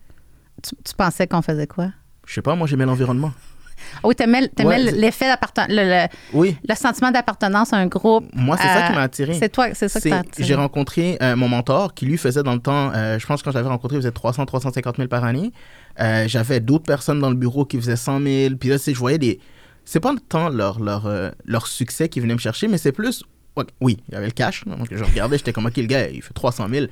B: tu, tu pensais qu'on faisait quoi?
C: Je sais pas, moi j'aimais l'environnement.
B: Oui, t'aimais, t'aimais
C: Ouais,
B: l'effet d'appartenance, le, le-
C: Oui,
B: le sentiment d'appartenance à un groupe.
C: moi c'est ça qui m'a attiré.
B: C'est toi, c'est ça
C: C'est-
B: t'as attiré.
C: J'ai rencontré euh, mon mentor qui lui faisait dans le temps, euh, je pense que quand je l'avais rencontré, il faisait 300, 350 000 par année. Euh, J'avais d'autres personnes dans le bureau qui faisaient 100 000. Puis là, je voyais des. C'est pas temps leur, leur, euh, leur succès qui venait me chercher, mais c'est plus. Oui, il y avait le cash. Donc je regardais, j'étais comme, OK, le gars, il fait 300 000.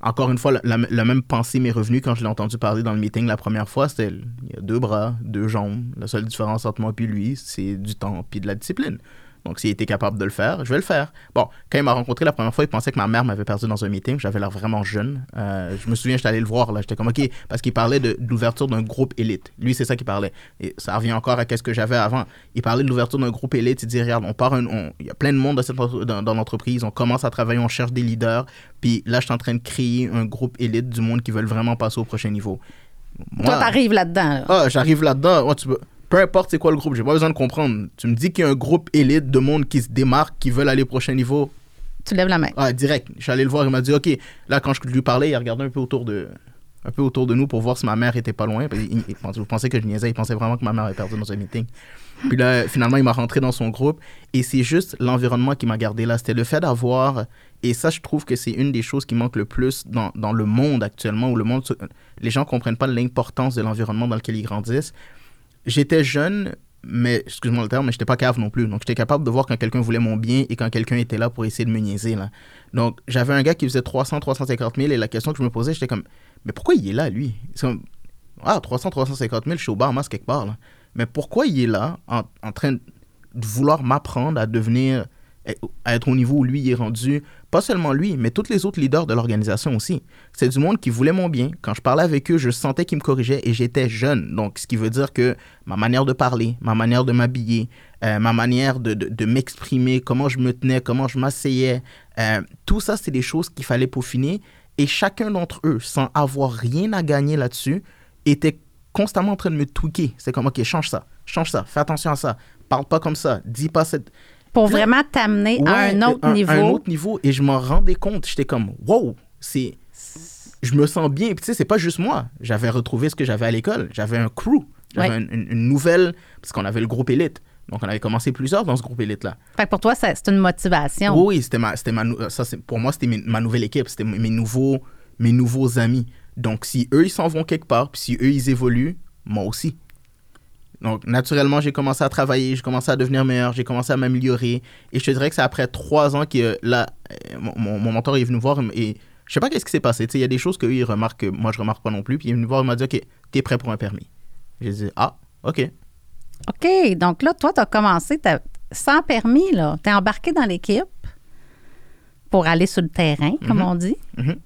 C: Encore une fois, la, même pensée m'est revenue quand je l'ai entendu parler dans le meeting la première fois. C'était, il y a deux bras, deux jambes. La seule différence entre moi et lui, c'est du temps puis de la discipline. Donc, s'il était capable de le faire, je vais le faire. Bon, quand il m'a rencontré la première fois, il pensait que ma mère m'avait perdu dans un meeting. J'avais l'air vraiment jeune. Euh, je me souviens, j'étais allé le voir, là. J'étais comme, OK, parce qu'il parlait de, de l'ouverture d'un groupe élite. Lui, c'est ça qu'il parlait. Et ça revient encore à ce que j'avais avant. Il parlait de l'ouverture d'un groupe élite. Il dit, regarde, on part, il y a plein de monde dans, cette dans, dans l'entreprise. On commence à travailler, on cherche des leaders. Puis là, je suis en train de créer un groupe élite du monde qui veulent vraiment passer au prochain niveau.
B: Toi,
C: Moi-
B: t'arrives là-dedans. là.
C: ah, j'arrive là-dedans. Ouais, tu peux- Peu importe c'est quoi le groupe, j'ai pas besoin de comprendre. Tu me dis qu'il y a un groupe élite de monde qui se démarque, qui veulent aller au prochain niveau.
B: Tu lèves la main.
C: Ah, direct. Je suis allé le voir, il m'a dit, OK. Là, quand je lui parlais, il regardait un peu autour de un peu autour de nous pour voir si ma mère était pas loin. Puis Il, il pensait, vous pensez que je niaisais, il pensait vraiment que ma mère avait perdu dans un meeting. Puis là, finalement, il m'a rentré dans son groupe. Et c'est juste l'environnement qui m'a gardé là. C'était le fait d'avoir. Et ça, je trouve que c'est une des choses qui manque le plus dans, dans le monde actuellement, où le monde. Les gens comprennent pas l'importance de l'environnement dans lequel ils grandissent. J'étais jeune, mais, excuse-moi le terme, mais j'étais pas cave non plus. Donc, j'étais capable de voir quand quelqu'un voulait mon bien et quand quelqu'un était là pour essayer de me niaiser. Là. Donc, j'avais un gars qui faisait 300, 350 000 et la question que je me posais, j'étais comme, mais pourquoi il est là, lui? C'est comme, ah, 300, 350 000, je suis au Bahamas quelque part, là. Mais pourquoi il est là en, en train de vouloir m'apprendre à devenir, à être au niveau où lui est rendu Pas seulement lui, mais tous les autres leaders de l'organisation aussi. C'est du monde qui voulait mon bien. Quand je parlais avec eux, je sentais qu'ils me corrigeaient et j'étais jeune. Donc, ce qui veut dire que ma manière de parler, ma manière de m'habiller, euh, ma manière de m'exprimer, comment je me tenais, comment je m'asseyais, euh, tout ça, c'est des choses qu'il fallait peaufiner. Et chacun d'entre eux, sans avoir rien à gagner là-dessus, était constamment en train de me tweaker. C'est comme, OK, change ça, change ça, fais attention à ça, parle pas comme ça, dis pas cette...
B: Pour vraiment t'amener à un autre
C: un-
B: niveau.
C: Un autre niveau. Et je m'en rendais compte. J'étais comme, wow, c'est. Je me sens bien. Puis tu sais, c'est pas juste moi. J'avais retrouvé ce que j'avais à l'école. J'avais un crew. J'avais
B: Ouais.
C: une, une- une nouvelle. Parce qu'on avait le groupe élite. Donc, on avait commencé plusieurs dans ce groupe élite-là.
B: Fait que pour toi, c'est une motivation.
C: Oui, oui, c'était ma, ma, ça, pour moi, c'était ma nouvelle équipe. C'était mes nouveaux, mes nouveaux amis. Donc, si eux, ils s'en vont quelque part, puis si eux, ils évoluent, moi aussi. Donc, naturellement, j'ai commencé à travailler, j'ai commencé à devenir meilleur, j'ai commencé à m'améliorer. Et je te dirais que c'est après trois ans que, là, euh, mon, mentor est venu voir et je sais pas qu'est-ce qui s'est passé. Tu sais, il y a des choses qu'eux, ils remarquent que moi, je remarque pas non plus. Puis il est venu voir, il m'a dit, OK, t'es prêt pour un permis. J'ai dit, ah, OK.
B: OK. Donc là, toi, tu as commencé t'as- sans permis, là. Tu es embarqué dans l'équipe pour aller sur le terrain, comme
C: Mhm.
B: on dit,
C: Mhm.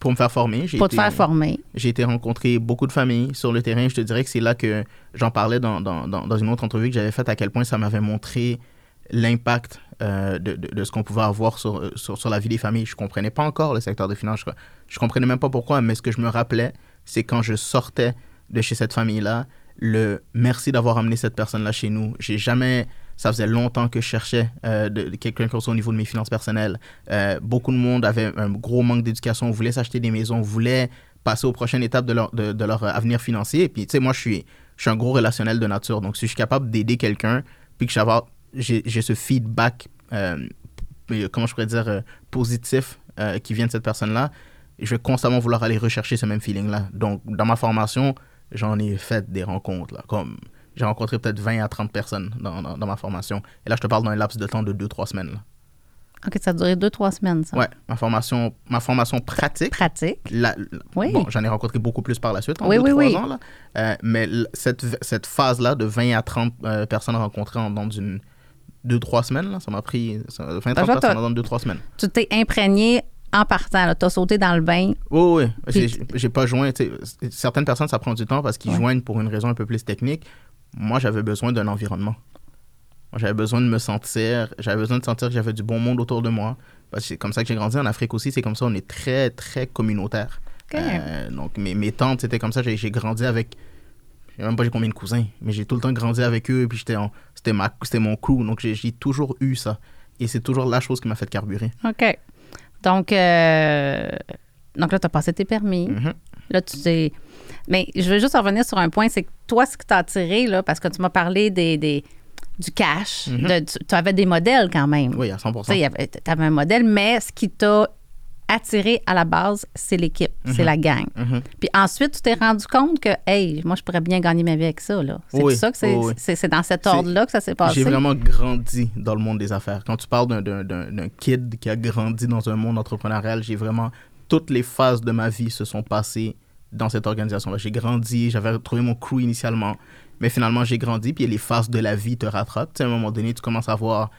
C: Pour me faire former.
B: pour te faire former.
C: J'ai été rencontrer beaucoup de familles sur le terrain. Je te dirais que c'est là que j'en parlais dans, dans, dans, une autre entrevue que j'avais faite, à quel point ça m'avait montré l'impact euh, de, de, de ce qu'on pouvait avoir sur, euh, sur, sur la vie des familles. Je comprenais pas encore le secteur des finances. Je, je comprenais même pas pourquoi, mais ce que je me rappelais, c'est quand je sortais de chez cette famille-là, le merci d'avoir amené cette personne-là chez nous. J'ai jamais... Ça faisait longtemps que je cherchais euh, quelqu'un qui soit au niveau de mes finances personnelles. Euh, beaucoup de monde avait un gros manque d'éducation, voulait s'acheter des maisons, voulait passer aux prochaines étapes de leur, leur avenir financier. Puis, tu sais, moi, je suis, un gros relationnel de nature. Donc, si je suis capable d'aider quelqu'un, puis que j'ai ce feedback, euh, euh, comment je pourrais dire, euh, positif euh, qui vient de cette personne-là, je vais constamment vouloir aller rechercher ce même feeling-là. Donc, dans ma formation, j'en ai fait des rencontres. Là, comme j'ai rencontré peut-être 20 à 30 personnes dans, dans, dans ma formation. Et là, je te parle d'un laps de temps de 2-3 semaines. là.
B: OK, ça a duré deux, trois semaines, ça.
C: Ouais, ma formation, ma formation pratique.
B: Pratique.
C: la-
B: Oui.
C: Bon, j'en ai rencontré beaucoup plus par la suite, en
B: Oui,
C: deux,
B: oui,
C: trois
B: oui.
C: ans. Là. Euh, mais cette, cette phase-là de 20 à 30 euh, personnes rencontrées en dans une deux, trois semaines, là, ça m'a pris ça, 20 à 30
B: Ben, je vois,
C: personnes dans deux, trois semaines.
B: Tu t'es imprégné en partant. Tu as sauté dans le bain.
C: Oui, oui. J'ai- pas joint. Certaines personnes, ça prend du temps parce qu'ils
B: Ouais.
C: joignent pour une raison un peu plus technique. Moi, j'avais besoin d'un environnement. Moi, j'avais besoin de me sentir. J'avais besoin de sentir que j'avais du bon monde autour de moi. Parce que c'est comme ça que j'ai grandi en Afrique aussi. C'est comme ça, on est très, très communautaire. Euh, donc, mes, mes tantes, c'était comme ça. J'ai grandi avec. Je sais même pas j'ai combien de cousins, mais j'ai tout le temps grandi avec eux. Puis j'étais c'était ma- c'était mon crew. Donc, j'ai toujours eu ça. Et c'est toujours la chose qui m'a fait carburer.
B: OK. Donc, euh, donc là, tu as passé tes permis.
C: Mhm.
B: Là, tu t'es. Mais je veux juste revenir sur un point, c'est que toi, ce qui t'a attiré, là, parce que tu m'as parlé des, des- du cash,
C: Mhm.
B: de- tu avais des modèles quand même.
C: Oui, à
B: Tu sais,
C: 100%.
B: il y avait- t'avais un modèle, mais ce qui t'a attiré à la base, c'est l'équipe, c'est
C: Mhm.
B: la gang.
C: Mhm.
B: Puis ensuite, tu t'es rendu compte que, hey, moi, je pourrais bien gagner ma vie avec ça. C'est
C: Oui,
B: ça que c'est,
C: oui, oui.
B: dans cet ordre-là que ça s'est passé?
C: J'ai vraiment grandi dans le monde des affaires. Quand tu parles d'un kid qui a grandi dans un monde entrepreneurial, j'ai vraiment. Toutes les phases de ma vie se sont passées dans cette organisation-là. J'ai grandi, j'avais trouvé mon crew initialement, mais finalement j'ai grandi, puis les phases de la vie te rattrapent. Tu sais, à un moment donné, tu commences à avoir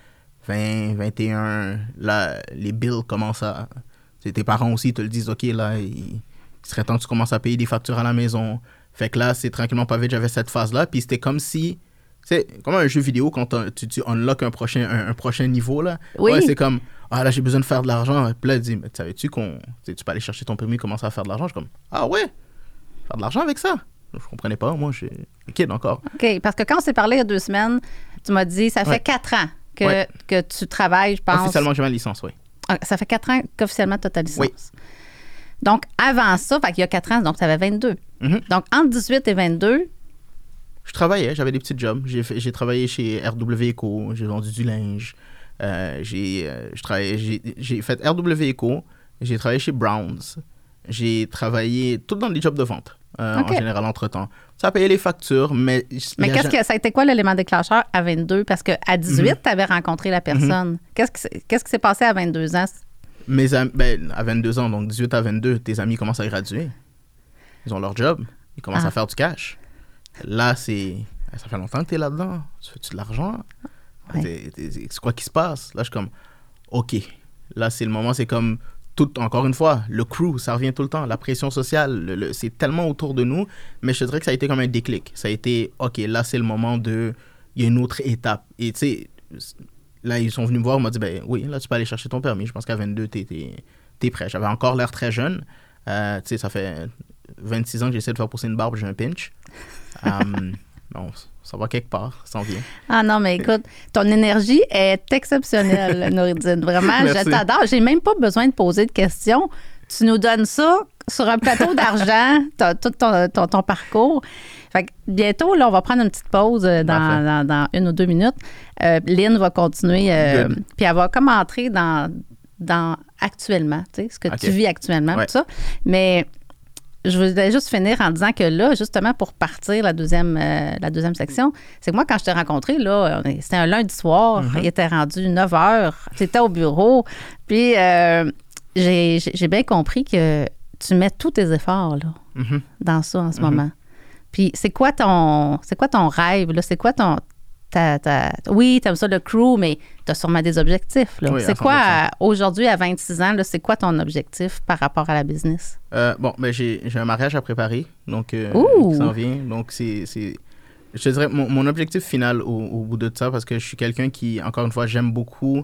C: 20, 21, là, les bills commencent à. Tes parents aussi te le disent, OK, là, il, serait temps que tu commences à payer des factures à la maison. Fait que là, c'est tranquillement pas vite, j'avais cette phase-là, puis c'était comme si. C'est comme un jeu vidéo quand tu, tu unlock un prochain, un, un prochain niveau, là.
B: Oui.
C: Ouais, c'est comme, ah là, j'ai besoin de faire de l'argent. Puis là, il dit, mais savais-tu qu'on. tu peux aller chercher ton permis, commencer à faire de l'argent? Je suis comme, ah ouais, faire de l'argent avec ça? Je comprenais pas, moi, je suis kid encore.
B: OK, parce que quand on s'est parlé il y a deux semaines, tu m'as dit, ça fait
C: Ouais.
B: quatre ans que,
C: Ouais.
B: que tu travailles, je pense.
C: Officiellement, j'ai ma licence, oui.
B: Ah, Ça fait quatre ans qu'officiellement tu as ta licence.
C: Oui.
B: Donc, avant ça, fait qu'il y a quatre ans, donc tu avais 22.
C: Mhm.
B: Donc, entre 18 et 22,
C: Je travaillais, j'avais des petits jobs. J'ai j'ai travaillé chez RW Eco, j'ai vendu du linge. Euh, j'ai euh, j'ai j'ai fait RW Eco, j'ai travaillé chez Browns. J'ai travaillé tout dans des jobs de vente, euh, en général, entre-temps. Ça a payé les factures, mais...
B: mais qu'est-ce que ça a été quoi l'élément déclencheur à 22? Parce qu'à 18,
C: Mhm.
B: tu avais rencontré la personne. Qu'est-ce qui s'est- Qu'est-ce qui s'est passé à 22 ans?
C: Mes ben, à 22 ans, donc 18 à 22, tes amis commencent à graduer. Ils ont leur job. Ils commencent
B: Ah.
C: à faire du cash. Là, c'est. Ça fait longtemps que tu es là-dedans. Tu fais-tu de l'argent?
B: Ouais.
C: C'est quoi qui se passe? Là, je suis comme, OK. Là, c'est le moment, c'est comme. Tout, encore une fois, le crew, ça revient tout le temps. La pression sociale, le- le- c'est tellement autour de nous. Mais je te dirais que ça a été comme un déclic. Ça a été, OK, là, c'est le moment de. Il y a une autre étape. Et tu sais, là, ils sont venus me voir, ils m'ont dit, ben oui, là, tu peux aller chercher ton permis. Je pense qu'à 22, t'es es, prêt. J'avais encore l'air très jeune. Euh, tu sais, ça fait 26 ans que j'essaie de faire pousser une barbe, j'ai un pinch. Um, bon, ça va quelque part, ça en vient.
B: Ah non, mais écoute, ton énergie est exceptionnelle, Nouridine. Vraiment, je
C: Merci.
B: t'adore. J'ai même pas besoin de poser de questions. Tu nous donnes ça sur un plateau d'argent, t'as tout ton, ton- ton parcours. Fait que bientôt, là, on va prendre une petite pause euh, dans,
C: Parfait.
B: dans- dans une ou deux minutes. Euh, Lynn va continuer, euh, puis elle va comme entrer dans, dans actuellement, tu sais, ce que tu vis actuellement,
C: Ouais.
B: tout ça. Mais je voulais juste finir en disant que là, justement, pour partir la deuxième, euh, la deuxième section, c'est que moi, quand je t'ai rencontré, là, c'était un lundi soir,
C: Mm-hmm.
B: il était rendu 9 heures, tu étais au bureau, puis euh, j'ai bien compris que tu mets tous tes efforts là,
C: Mhm.
B: dans ça en ce
C: Mm-hmm.
B: moment. Puis c'est quoi ton c'est quoi ton rêve, là? C'est quoi ton. Ta- ta- oui, tu aimes ça le crew, mais tu as sûrement des objectifs. là.
C: Oui, à
B: c'est quoi,
C: 100%.
B: à- aujourd'hui, à 26 ans, là, c'est quoi ton objectif par rapport à la business?
C: Euh, bon, ben j'ai j'ai un mariage à préparer, donc euh, qui s'en vient. Donc c'est, c'est- je te dirais mon, mon objectif final au, au bout de ça, parce que je suis quelqu'un qui, encore une fois, j'aime beaucoup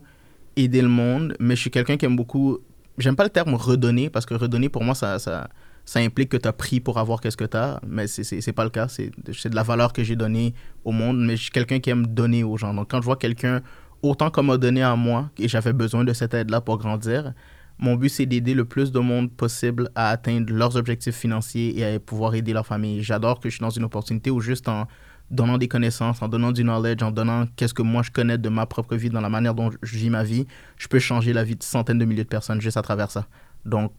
C: aider le monde, mais je suis quelqu'un qui aime beaucoup. J'aime pas le terme redonner, parce que redonner pour moi ça, ça, ça implique que tu as pris pour avoir qu'est-ce que tu as, mais c'est, c'est pas le cas. C'est de la valeur que j'ai donnée au monde, mais je suis quelqu'un qui aime donner aux gens. Donc quand je vois quelqu'un autant qu'on m'a donné à moi, et j'avais besoin de cette aide-là pour grandir, mon but, c'est d'aider le plus de monde possible à atteindre leurs objectifs financiers et à pouvoir aider leur famille. J'adore que je suis dans une opportunité où juste en donnant des connaissances, en donnant du knowledge, en donnant qu'est-ce que moi je connais de ma propre vie, dans la manière dont je vis ma vie, je peux changer la vie de centaines de milliers de personnes juste à travers ça. Donc,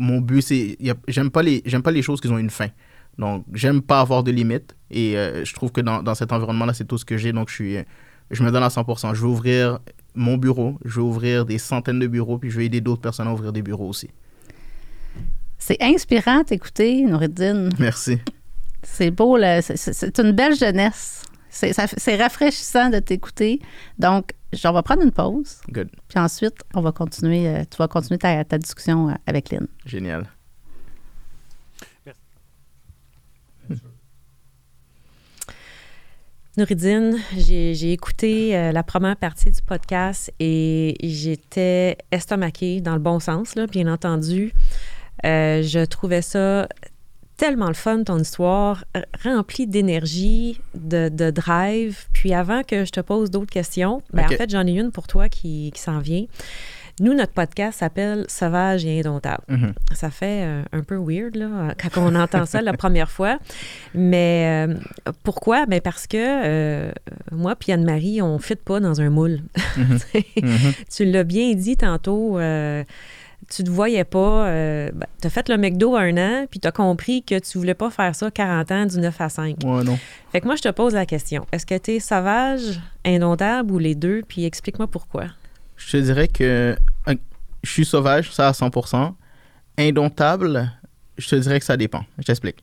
C: mon but, c'est... J'aime pas, les, pas les choses qui ont une fin. Donc, j'aime pas avoir de limites. Et euh, je trouve que dans, dans cet environnement-là, c'est tout ce que j'ai. Donc, je, suis, je me donne à 100%. Je veux ouvrir mon bureau, je vais ouvrir des centaines de bureaux, puis je vais aider d'autres personnes à ouvrir des bureaux aussi.
B: C'est inspirant d'écouter, Nouridine.
C: Merci.
B: C'est beau. C'est- une belle jeunesse. C'est rafraîchissant de t'écouter. Donc, on va prendre une pause,
C: Good.
B: puis ensuite, on va continuer, euh, tu vas continuer ta, ta discussion euh, avec Lynn.
C: Génial.
A: Nouridine, j'ai j'ai écouté euh, la première partie du podcast et j'étais estomaquée dans le bon sens, là, bien entendu. Euh, je trouvais ça tellement le fun, ton histoire, remplie d'énergie, de, de drive. Puis avant que je te pose d'autres questions, ben, en fait, j'en ai une pour toi qui, qui s'en vient. Nous, notre podcast s'appelle Sauvage et indomptable.
C: Mhm.
A: Ça fait euh, un peu weird là, quand on entend ça la première fois. Mais euh, pourquoi? Ben parce que euh, moi puis Anne-Marie, on ne fit pas dans un moule.
C: Mhm.
A: tu l'as bien dit tantôt. Tu te voyais pas. Euh, tu as fait le McDo un an, puis tu as compris que tu voulais pas faire ça 40 ans du 9 à 5.
C: Ouais, non.
A: Fait que moi, je te pose la question. Est-ce que tu es sauvage, indomptable ou les deux? Puis explique-moi pourquoi.
C: Je te dirais que euh, je suis sauvage, ça à 100%. Indomptable, je te dirais que ça dépend. Je t'explique.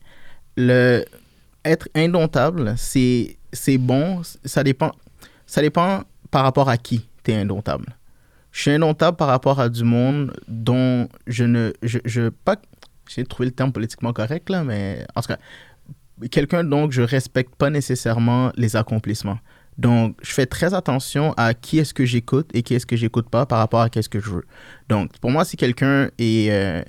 C: Le être indomptable, c'est c'est bon, ça dépend ça dépend par rapport à qui tu es indomptable. Je suis indomptable par rapport à du monde dont je ne je, je pas j'ai trouvé le terme politiquement correct là, mais en tout cas quelqu'un dont je respecte pas nécessairement les accomplissements. Donc, je fais très attention à qui est-ce que j'écoute et qui est-ce que j'écoute pas par rapport à qu'est-ce que je veux. Donc, pour moi, si quelqu'un est, euh,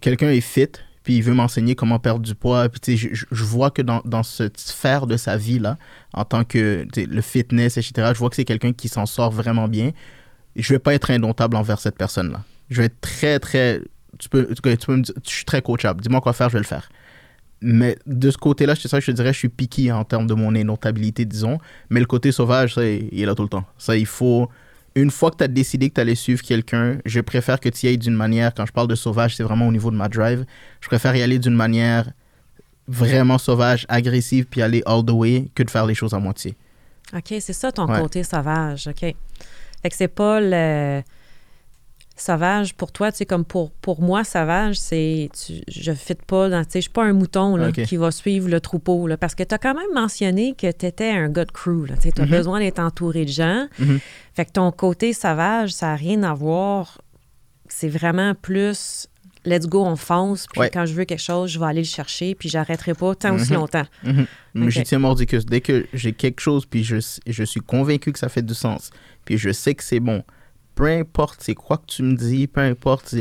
C: quelqu'un est fit, puis il veut m'enseigner comment perdre du poids, puis tu sais, je, je- vois que dans, dans cette sphère de sa vie, là, en tant que le fitness, etc., je vois que c'est quelqu'un qui s'en sort vraiment bien. Je vais pas être indomptable envers cette personne-là. Je vais être très, très... Tu peux, tu peux me dire, je suis très coachable. Dis-moi quoi faire, je vais le faire. Mais de ce côté-là, te, ça, je te dirais, je suis piqué en termes de mon indomptabilité, disons. Mais le côté sauvage, ça, il est là tout le temps. Ça, il faut. Une fois que tu as décidé que tu allais suivre quelqu'un, je préfère que tu y ailles d'une manière. Quand je parle de sauvage, c'est vraiment au niveau de ma drive. Je préfère y aller d'une manière vraiment sauvage, agressive, puis aller all the way, que de faire les choses à moitié.
A: OK, c'est ça ton
C: Ouais.
A: côté sauvage. OK. Fait que c'est pas le sauvage pour toi, tu sais, comme pour, pour moi, sauvage, c'est tu- je fit pas dans, tu sais, je suis pas un mouton là, qui va suivre le troupeau, là, parce que tu as quand même mentionné que tu étais un gars de crew, là, tu as
C: Mhm.
A: besoin d'être entouré de gens.
C: Mhm.
A: Fait que ton côté sauvage, ça n'a rien à voir, c'est vraiment plus let's go, on fonce, puis
C: Ouais.
A: quand je veux quelque chose, je vais aller le chercher, puis j'arrêterai pas tant aussi
C: Mhm.
A: longtemps.
C: Mhm. Mais
A: Ok.
C: J'y tiens mordicus. Dès que j'ai quelque chose, puis je, je suis convaincu que ça fait du sens, puis je sais que c'est bon, peu importe c'est quoi que tu me dis, peu importe,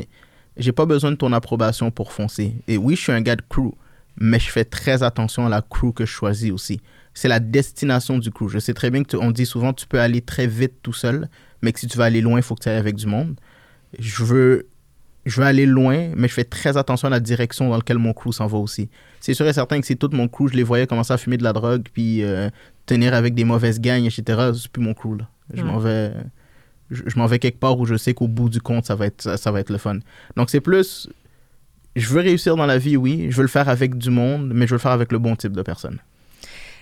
C: j'ai pas besoin de ton approbation pour foncer. Et oui, je suis un gars de crew, mais je fais très attention à la crew que je choisis aussi. C'est la destination du crew. Je sais très bien que tu- on dit souvent tu peux aller très vite tout seul, mais que si tu veux aller loin, il faut que tu ailles avec du monde. Je veux je veux aller loin, mais je fais très attention à la direction dans laquelle mon crew s'en va aussi. C'est sûr et certain que si tout mon crew, je les voyais commencer à fumer de la drogue, puis euh, tenir avec des mauvaises gangs, etc., c'est plus mon crew, là. Je
A: Ouais.
C: m'en vais... Je, je m'en vais quelque part où je sais qu'au bout du compte, ça va, être, ça, ça va être le fun. Donc, c'est plus... Je veux réussir dans la vie, oui. Je veux le faire avec du monde, mais je veux le faire avec le bon type de personne.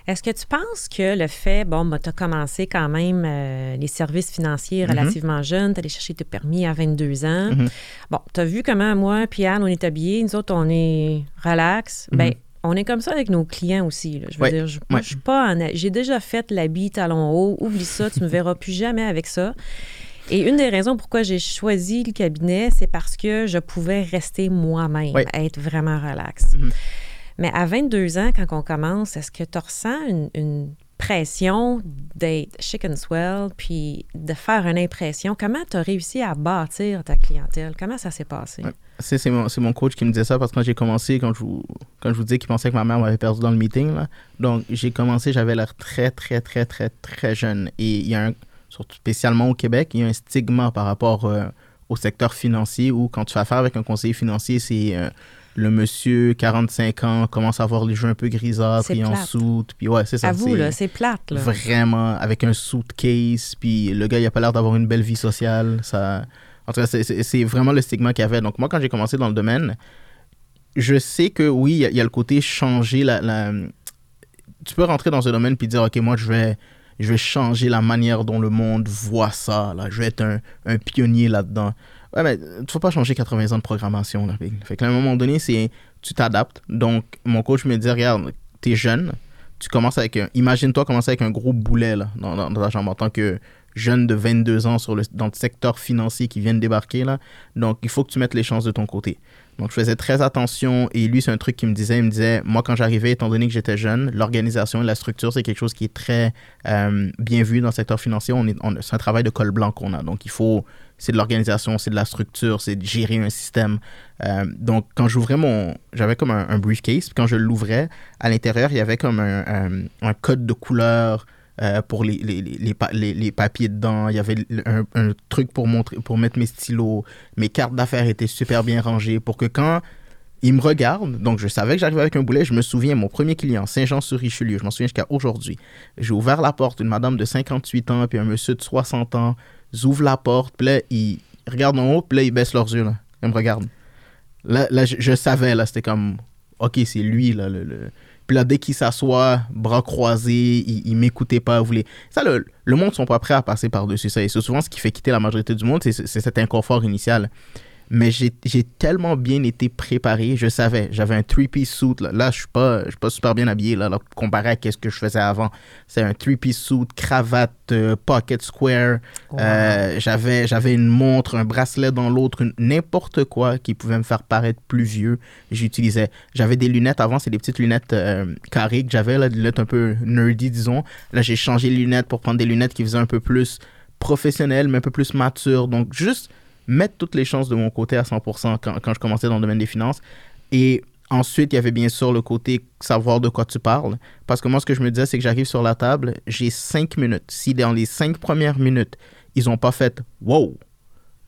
A: Est-ce que tu penses que le fait, bon, tu as commencé quand même euh, les services financiers
C: Mhm.
A: relativement jeune, tu allé chercher tes permis à 22 ans.
C: Mhm.
A: Bon, tu as vu comment moi, puis Anne, on est habillés, nous autres, on est relax.
C: Mhm.
A: Ben, on est comme ça avec nos clients aussi. là. Je veux dire, je, moi,
C: ouais.
A: je suis pas en. J'ai déjà fait l'habit talon haut. Oublie ça, tu me verras plus jamais avec ça. Et une des raisons pourquoi j'ai choisi le cabinet, c'est parce que je pouvais rester moi-même, être vraiment relax. Mais à 22 ans, quand on commence, est-ce que tu ressens une, pression d'être chic and swell, puis de faire une impression? Comment tu as réussi à bâtir ta clientèle? Comment ça s'est passé?
C: C'est mon, mon coach qui me disait ça parce que quand j'ai commencé, quand je vous, quand je vous disais qu'il pensait que ma mère m'avait perdu dans le meeting, là, donc j'ai commencé, j'avais l'air très, très, très, très, très jeune. Et il y a un, surtout spécialement au Québec, il y a un stigma par rapport euh, au secteur financier où quand tu fais affaire avec un conseiller financier, c'est euh, le monsieur, 45 ans, commence à avoir les jeux un peu grisâtres, puis en soute, puis ouais, c'est ça. C'est-
A: là, c'est plate, là.
C: Vraiment, avec un suitcase, puis le gars, il a pas l'air d'avoir une belle vie sociale. Ça... En tout cas, c'est- vraiment le stigma qu'il y avait. Donc, moi, quand j'ai commencé dans le domaine, je sais que oui, il y, a- il y a le côté changer la, la- Tu peux rentrer dans un domaine puis dire, OK, moi, je vais je vais changer la manière dont le monde voit ça, là. Je vais être un, un pionnier là-dedans. Ouais, mais tu faut pas changer 80 ans de programmation, là. Fait qu'à un moment donné, c'est, tu t'adaptes. Donc, mon coach me dit, regarde, t'es jeune, tu commences avec un, imagine-toi commencer avec un gros boulet, là, dans, dans, dans ta chambre en tant que jeune de 22 ans dans le secteur financier qui vient de débarquer, là. Donc, il faut que tu mettes les chances de ton côté. Donc, je faisais très attention. Et lui, c'est un truc qu'il me disait. Il me disait, moi, quand j'arrivais, étant donné que j'étais jeune, l'organisation et la structure, c'est quelque chose qui est très euh, bien vu dans le secteur financier. On est, c'est un travail de col blanc qu'on a. Donc, il faut, c'est de l'organisation, c'est de la structure, c'est de gérer un système. Euh, donc, quand j'ouvrais mon, j'avais comme un, briefcase. Quand je l'ouvrais, à l'intérieur, il y avait comme un- un code de couleur. Euh, pour les, les, les, les, les- papiers dedans, il y avait un, un truc pour, montrer, pour mettre mes stylos, mes cartes d'affaires étaient super bien rangées pour que quand il me regarde, donc je savais que j'arrivais avec un boulet, je me souviens, mon premier client, Saint-Jean-sur-Richelieu, je m'en souviens jusqu'à aujourd'hui. J'ai ouvert la porte, une madame de 58 ans, puis un monsieur de 60 ans, ils ouvrent la porte, puis là, ils regardent en haut, puis là, ils baissent leurs yeux. Ils me regardent. Là, là je, savais, là, c'était comme, OK, c'est lui, là, le- Puis là, dès qu'il s'assoit, bras croisés, il, il m'écoutait pas, vous. Ça, le, le monde sont pas prêts à passer par-dessus ça. Et c'est souvent ce qui fait quitter la majorité du monde, c'est cet inconfort initial. Mais j'ai tellement bien été préparé, je savais, j'avais un three-piece suit. Là, Là, je suis pas, je suis pas super bien habillé, là, là, comparé à ce que je faisais avant. C'est un three-piece suit, cravate, euh, pocket square. Euh, j'avais j'avais une montre, un bracelet dans l'autre, n'importe quoi qui pouvait me faire paraître plus vieux. J'utilisais. J'avais des lunettes avant, c'est des petites lunettes euh, carrées que j'avais, là, des lunettes un peu nerdy, disons. Là, j'ai changé les lunettes pour prendre des lunettes qui faisaient un peu plus professionnelles, mais un peu plus matures. Donc, juste mettre toutes les chances de mon côté à 100% quand, quand je commençais dans le domaine des finances. Et ensuite, il y avait bien sûr le côté savoir de quoi tu parles. Parce que moi, ce que je me disais, c'est que j'arrive sur la table, j'ai cinq minutes. Si dans les cinq premières minutes, ils n'ont pas fait « wow »,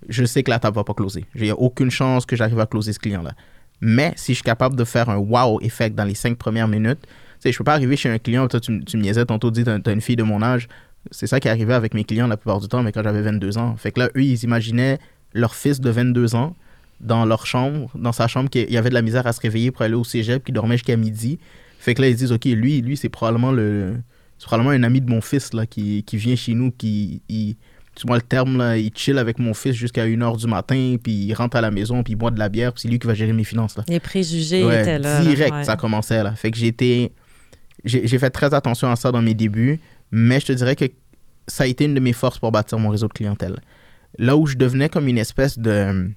C: je sais que la table va pas closer. J'ai aucune chance que j'arrive à closer ce client-là. Mais si je suis capable de faire un wow effect dans les cinq premières minutes, je peux pas arriver chez un client, toi, tu, tu me niaisais tantôt, tu t'as une fille de mon âge. C'est ça qui arrivait avec mes clients la plupart du temps, mais quand j'avais 22 ans. Fait que là, eux, ils imaginaient leur fils de 22 ans dans leur chambre, dans sa chambre, qu'il y avait de la misère à se réveiller pour aller au cégep, qui dormait jusqu'à midi. Fait que là, ils disent, OK, lui, lui c'est probablement le... C'est probablement un ami de mon fils là, qui, qui vient chez nous, qui... Il, tu vois le terme, là, il chill avec mon fils jusqu'à 1h du matin, puis il rentre à la maison, puis il boit de la bière, puis c'est lui qui va gérer mes finances. Là.
A: Les préjugés
C: Ouais,
A: étaient là. là,
C: direct,
A: ouais.
C: ça commençait là. Fait que j'étais. J'ai j'ai fait très attention à ça dans mes débuts, mais je te dirais que ça a été une de mes forces pour bâtir mon réseau de clientèle. Là où je devenais comme une espèce de.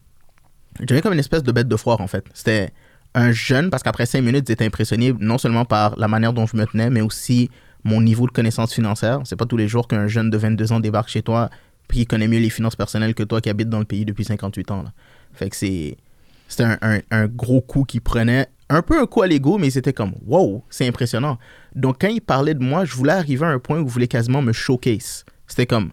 C: Je devenais comme une espèce de bête de foire, en fait. C'était un jeune, parce qu'après cinq minutes, ils étaient impressionnés non seulement par la manière dont je me tenais, mais aussi mon niveau de connaissance financière. C'est pas tous les jours qu'un jeune de 22 ans débarque chez toi, puis il connaît mieux les finances personnelles que toi qui habites dans le pays depuis 58 ans. Fait que c'est. C'était un, gros coup qui prenait un peu un coup à l'ego, mais c'était comme wow, c'est impressionnant. Donc quand il parlait de moi, je voulais arriver à un point où il voulait quasiment me showcase. C'était comme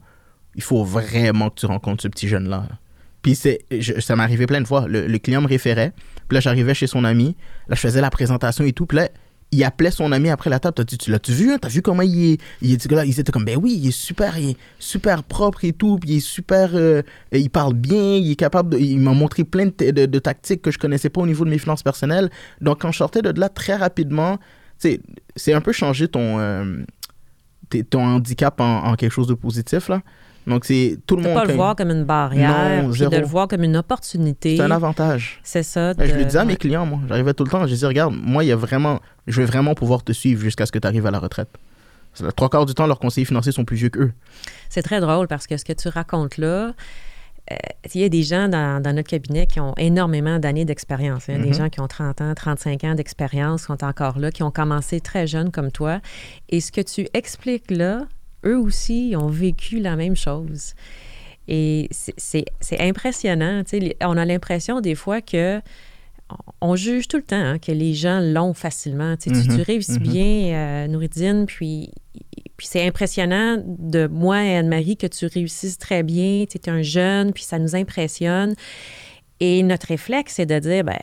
C: il faut vraiment que tu rencontres ce petit jeune-là. là. Puis c'est, ça m'arrivait plein de fois. Le, le client me référait, puis là j'arrivais chez son ami, là je faisais la présentation et tout, puis là il appelait son ami après la table. Tu l'as-tu vu? hein? T'as vu comment il est? Il est là, ils étaient comme, ben oui, il est super, il est super propre et tout. Puis il est super, euh, il parle bien, il est capable il m'a montré plein de, de- tactiques que je connaissais pas au niveau de mes finances personnelles. Donc quand je sortais de là très rapidement, c'est un peu changer ton, euh, ton handicap en, en quelque chose de positif là. Donc c'est tout le
A: De
C: monde.
A: pas le voir comme une barrière,
C: Non, zéro.
A: de le voir comme une opportunité.
C: C'est un avantage.
A: C'est ça.
C: Ben, je
A: de-
C: le disais à mes
A: ouais.
C: clients, moi. J'arrivais tout le temps. Je disais, regarde, moi, il y a vraiment, je vais vraiment pouvoir te suivre jusqu'à ce que tu arrives à la retraite. Trois quarts du temps, leurs conseillers financiers sont plus vieux qu'eux.
A: C'est très drôle parce que ce que tu racontes là, euh, il y a des gens dans, dans notre cabinet qui ont énormément d'années d'expérience. Il y a des
C: Mhm.
A: gens qui ont 30 ans, 35 ans d'expérience, qui sont encore là, qui ont commencé très jeunes comme toi. Et ce que tu expliques là, eux aussi ils ont vécu la même chose. Et c'est- impressionnant. On a l'impression des fois que on juge tout le temps hein, que les gens l'ont facilement. Tu, tu- tu
C: Mhm,
A: réussis
C: mhm.
A: bien, euh, Nouridine, puis, puis c'est impressionnant de moi et Anne-Marie que tu réussisses très bien. Tu es un jeune, puis ça nous impressionne. Et notre réflexe, c'est de dire, ben,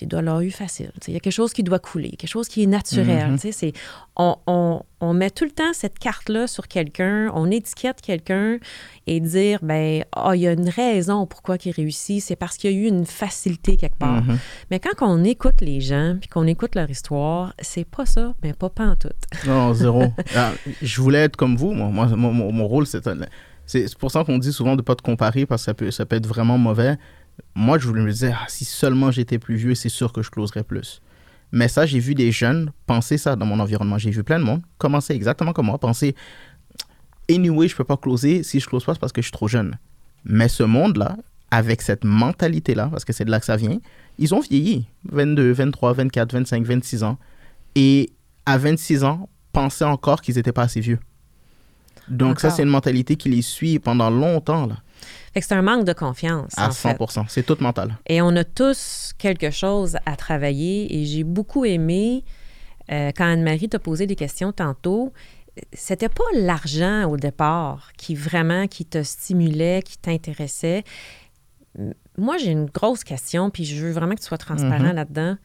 A: il doit l'avoir eu facile. Tu Il y a quelque chose qui doit couler, quelque chose qui est naturel.
C: Mhm.
A: Tu c'est- on, on- on met tout le temps cette carte-là sur quelqu'un, on étiquette quelqu'un et dire, ben, ah, il y a une raison pourquoi il réussit, c'est parce qu'il y a eu une facilité quelque part.
C: Mhm.
A: Mais quand on écoute les gens, puis qu'on écoute leur histoire, c'est pas ça, mais pas pantoute.
C: Non, zéro. Ah, je voulais être comme vous. Moi, Moi, mon, mon- rôle, c'est c'est pour ça qu'on dit souvent de pas te comparer parce que ça peut, ça peut être vraiment mauvais. Moi, je voulais me dire, ah, si seulement j'étais plus vieux, c'est sûr que je closerais plus. Mais ça, j'ai vu des jeunes penser ça dans mon environnement. J'ai vu plein de monde commencer exactement comme moi, penser, anyway, je peux pas closer. Si je close pas, c'est parce que je suis trop jeune. Mais ce monde-là, avec cette mentalité-là, parce que c'est de là que ça vient, ils ont vieilli. 22, 23, 24, 25, 26 ans. Et à 26 ans, pensaient encore qu'ils n'étaient pas assez vieux. Donc ça, c'est une mentalité qui les suit pendant longtemps, là,
A: Fait que c'est un manque de confiance.
C: à
A: en fait.
C: 100%. C'est tout mental.
A: Et on a tous quelque chose à travailler. Et j'ai beaucoup aimé euh, quand Anne-Marie t'a posé des questions tantôt. C'était pas l'argent au départ qui vraiment qui te stimulait, qui t'intéressait. Moi, j'ai une grosse question, puis je veux vraiment que tu sois transparent
C: Mhm.
A: là-dedans.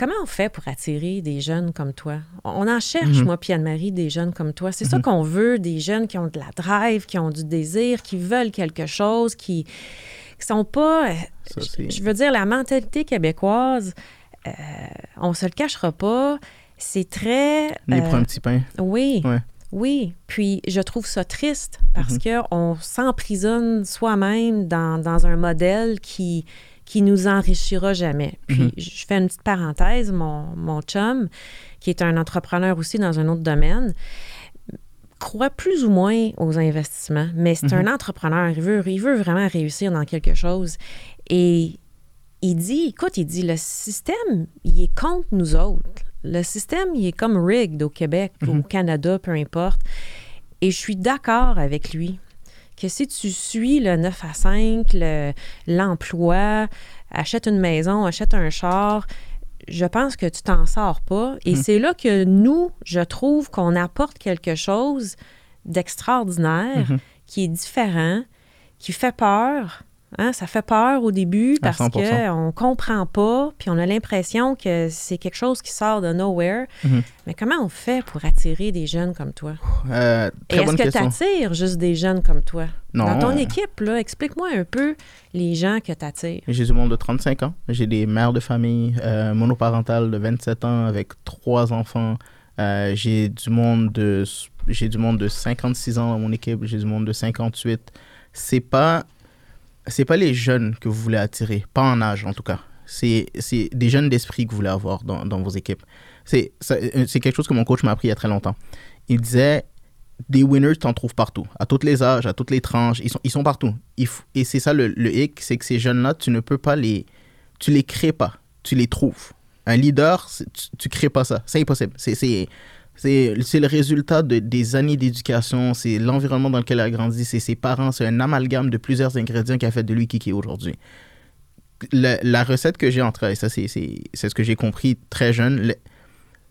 A: Comment on fait pour attirer des jeunes comme toi? On en cherche,
C: Mhm.
A: moi puis Anne-Marie, des jeunes comme toi. C'est ça
C: Mhm.
A: qu'on veut, des jeunes qui ont de la drive, qui ont du désir, qui veulent quelque chose, qui qui sont pas... euh,
C: Ça,
A: je veux dire, la mentalité québécoise, euh, on se le cachera pas, c'est très...
C: Né
A: euh,
C: pour un petit pain.
A: oui,
C: Ouais.
A: oui. Puis je trouve ça triste parce
C: Mhm.
A: que on s'emprisonne soi-même dans, dans un modèle qui qui nous enrichira jamais. Puis
C: Mhm.
A: je fais une petite parenthèse, mon, mon chum, qui est un entrepreneur aussi dans un autre domaine, croit plus ou moins aux investissements, mais c'est
C: Mhm.
A: un entrepreneur, il veut, il veut vraiment réussir dans quelque chose. Et il dit, écoute, il dit, le système, il est contre nous autres. Le système, il est comme rigged au Québec,
C: Mhm.
A: au Canada, peu importe. Et je suis d'accord avec lui que si tu suis le 9 à 5, le- l'emploi, achète une maison, achète un char, je pense que tu t'en sors pas. Et
C: Mhm.
A: c'est là que nous, je trouve qu'on apporte quelque chose d'extraordinaire,
C: Mhm.
A: qui est différent, qui fait peur. Hein, ça fait peur au début parce
C: 100%.
A: qu'on comprend pas, puis on a l'impression que c'est quelque chose qui sort de nowhere.
C: Mhm.
A: Mais comment on fait pour attirer des jeunes comme toi?
C: Euh,
A: est-ce que tu attires juste des jeunes comme toi?
C: Non.
A: Dans ton équipe, explique-moi un peu les gens que tu attires.
C: J'ai du monde de 35 ans. J'ai des mères de famille euh, monoparentales de 27 ans avec trois enfants. Euh, j'ai du monde de j'ai du monde de 56 ans dans mon équipe. J'ai du monde de 58. C'est pas c'est pas les jeunes que vous voulez attirer, pas en âge en tout cas. C'est des jeunes d'esprit que vous voulez avoir dans, dans vos équipes. Euh, c'est quelque chose que mon coach m'a appris il y a très longtemps. Il disait des winners, t'en trouves partout, à tous les âges, à toutes les tranches, ils sont, ils sont partout. Et c'est ça le, hic, c'est que ces jeunes-là, tu ne peux pas les, tu les crées pas, tu les trouves. Un leader, tu, tu crées pas ça, c'est impossible. C'est, c'est, le résultat de, des années d'éducation, c'est l'environnement dans lequel il a grandi, c'est ses parents, c'est un amalgame de plusieurs ingrédients qui a fait de lui qui est aujourd'hui. La recette que j'ai entre, et ça c'est, ce que j'ai compris très jeune,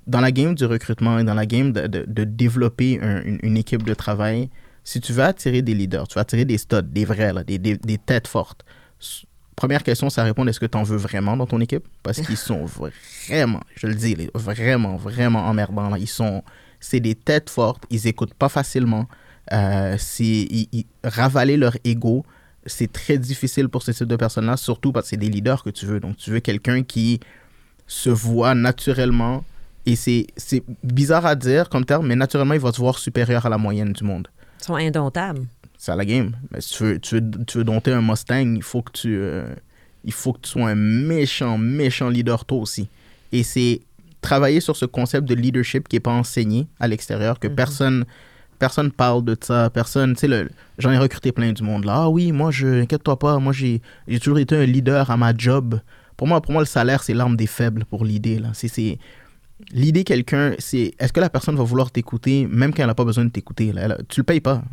C: dans la game du recrutement et dans la game de, de- développer un- une, une équipe de travail, si tu veux attirer des leaders, tu veux attirer des studs, des vrais, là, des, des, des têtes fortes, première question, à répondre est-ce que tu en veux vraiment dans ton équipe? Parce qu'ils sont vraiment, je le dis, vraiment, vraiment emmerdants. Là. Ils sont, c'est des têtes fortes, ils écoutent pas facilement. Euh, ils, ils- ravaler leur ego, c'est très difficile pour ce type de personnes-là, surtout parce que c'est des leaders que tu veux. Donc, tu veux quelqu'un qui se voit naturellement. Et c'est, c'est bizarre à dire comme terme, mais naturellement, il va se voir supérieur à la moyenne du monde.
A: Ils sont indomptables.
C: C'est à la game. Mais si tu veux, tu veux, tu veux dompter un Mustang, il faut que tu, euh, il faut que tu sois un méchant, méchant leader toi aussi. Et c'est travailler sur ce concept de leadership qui n'est pas enseigné à l'extérieur, que
A: Mhm.
C: personne personne parle de ça, personne, tu sais, j'en ai recruté plein du monde là. Ah oui, moi, je, inquiète-toi pas, moi, j'ai toujours été un leader à ma job. Pour moi, pour moi le salaire, c'est l'arme des faibles pour l'idée, là. C'est l'idée quelqu'un, c'est est-ce que la personne va vouloir t'écouter même quand elle n'a pas besoin de t'écouter? Tu le payes pas.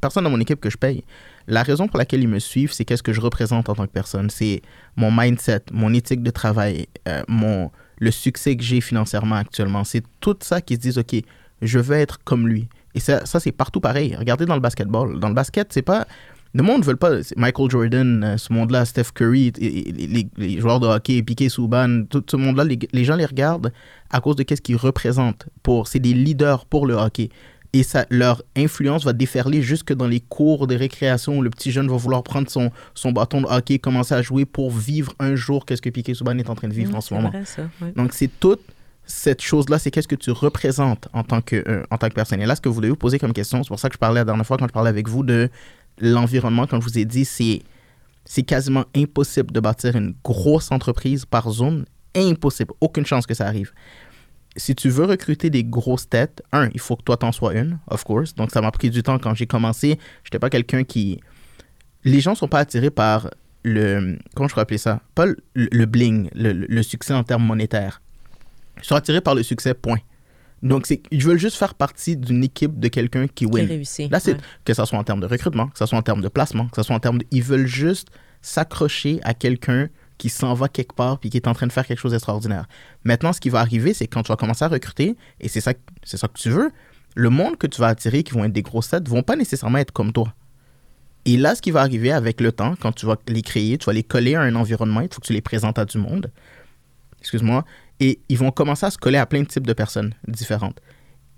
C: Personne dans mon équipe que je paye. La raison pour laquelle ils me suivent, c'est qu'est-ce que je représente en tant que personne? C'est mon mindset, mon éthique de travail, euh, mon, le succès que j'ai financièrement actuellement. C'est tout ça qui se disent, OK, je veux être comme lui. Et ça, ça c'est partout pareil. Regardez dans le basketball. Dans le basket, c'est pas... Le monde ne veut pas. Michael Jordan, euh, ce monde-là, Steph Curry, les, joueurs de hockey, Piqué Souban, tout ce monde-là, les, gens les regardent à cause de qu'est-ce qu'ils représentent. Pour, c'est des leaders pour le hockey. Et ça, leur influence va déferler jusque dans les cours de récréation où le petit jeune va vouloir prendre son, son bâton de hockey et commencer à jouer pour vivre un jour qu'est-ce que Piqué Souban est en train de vivre en ce moment. Donc, c'est toute cette chose-là, c'est qu'est-ce que tu représentes en tant, que, euh, en tant que personne. Et là, ce que vous devez vous poser comme question, c'est pour ça que je parlais la dernière fois quand je parlais avec vous de l'environnement, comme je vous ai dit, c'est, c'est quasiment impossible de bâtir une grosse entreprise par zone. Impossible. Aucune chance que ça arrive. Si tu veux recruter des grosses têtes, un, il faut que toi t'en sois une, of course. Donc ça m'a pris du temps quand j'ai commencé. Je n'étais pas quelqu'un qui. Les gens sont pas attirés par le. Comment je pourrais appeler ça? Pas le, bling, le, le, succès en termes monétaires. Ils sont attirés par le succès, point. Donc, c'est, ils veulent juste faire partie d'une équipe de quelqu'un qui win.
A: Qui réussit.
C: Là, c'est que ce soit en termes de recrutement, que ce soit en termes de placement, que ce soit en termes de. Ils veulent juste s'accrocher à quelqu'un qui s'en va quelque part puis qui est en train de faire quelque chose d'extraordinaire. Maintenant, ce qui va arriver, c'est quand tu vas commencer à recruter, et c'est ça, c'est ça que tu veux, le monde que tu vas attirer, qui vont être des grosses têtes, vont pas nécessairement être comme toi. Et là, ce qui va arriver avec le temps, quand tu vas les créer, tu vas les coller à un environnement, il faut que tu les présentes à du monde. Excuse-moi et ils vont commencer à se coller à plein de types de personnes différentes.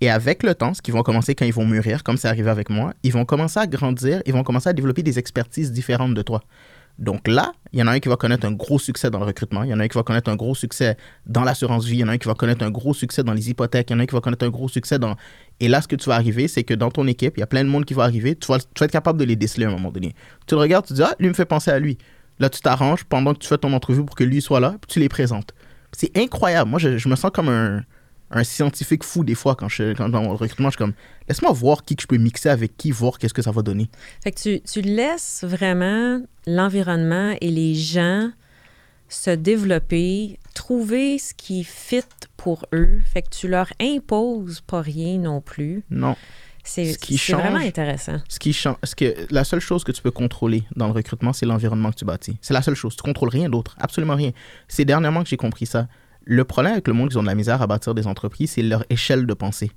C: Et avec le temps, ce qui vont commencer quand ils vont mûrir, comme c'est arrivé avec moi, ils vont commencer à grandir, ils vont commencer à développer des expertises différentes de toi. Donc là, il y en a un qui va connaître un gros succès dans le recrutement, il y en a un qui va connaître un gros succès dans l'assurance vie, il y en a un qui va connaître un gros succès dans les hypothèques, il y en a un qui va connaître un gros succès dans... Et là, ce que tu vas arriver, c'est que dans ton équipe, il y a plein de monde qui va arriver, tu vas, tu être capable de les déceler à un moment donné. Tu le regardes, tu dis, ah, lui me fait penser à lui. Là, tu t'arranges pendant que tu fais ton entrevue pour que lui soit là, puis tu les présentes. C'est incroyable. Moi, je, me sens comme un, scientifique fou des fois quand je quand dans le recrutement. Je suis comme, laisse-moi voir qui que je peux mixer avec qui, voir qu'est-ce que ça va donner.
A: Fait que tu, tu laisses vraiment l'environnement et les gens se développer, trouver ce qui fit pour eux. Fait que tu leur imposes pas rien non plus.
C: Non.
A: C'est vraiment intéressant.
C: Ce qui change, ce que, la seule chose que tu peux contrôler dans le recrutement, c'est l'environnement que tu bâtis. C'est la seule chose. Tu contrôles rien d'autre, absolument rien. C'est dernièrement que j'ai compris ça. Le problème avec le monde qui ont de la misère à bâtir des entreprises, c'est leur échelle de pensée.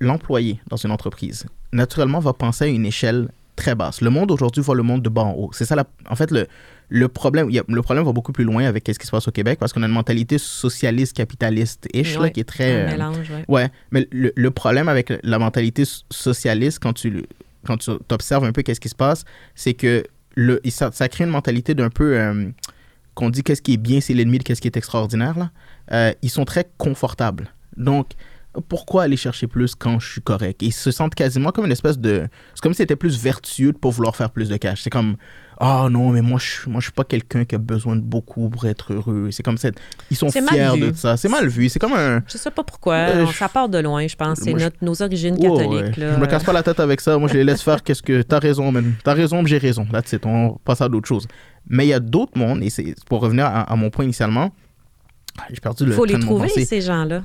C: L'employé dans une entreprise, naturellement, va penser à une échelle très basse. Le monde aujourd'hui voit le monde de bas en haut. C'est ça, la, en fait, le, le problème, le problème va beaucoup plus loin avec ce qui se passe au Québec parce qu'on a une mentalité socialiste, capitaliste-ish, qui est très.
A: Un mélange,
C: ouais. mais le, problème avec la mentalité socialiste, quand tu, quand tu observes un peu qu'est-ce qui se passe, c'est que le, ça, crée une mentalité d'un peu. Euh, qu'on dit qu'est-ce qui est bien, c'est l'ennemi de qu'est-ce qui est extraordinaire, là. Euh, ils sont très confortables. Donc, pourquoi aller chercher plus quand je suis correct? Ils se sentent quasiment comme une espèce de. C'est comme si c'était plus vertueux pour vouloir faire plus de cash. C'est comme, ah oh non, mais moi, je, moi, je suis pas quelqu'un qui a besoin de beaucoup pour être heureux. C'est comme ça. Ils sont fiers de ça. C'est mal vu. C'est comme un.
A: Je sais pas pourquoi. Euh, ça part de loin, je pense. C'est nos origines catholiques. Là.
C: Je me casse pas la tête avec ça. Moi, je les laisse faire qu'est-ce que. T'as raison, man. T'as raison, j'ai raison. Là, tu on passe à d'autres choses. Mais il y a d'autres mondes, et c'est pour revenir à, mon point initialement. J'ai perdu le
A: faut les trouver, ces gens-là.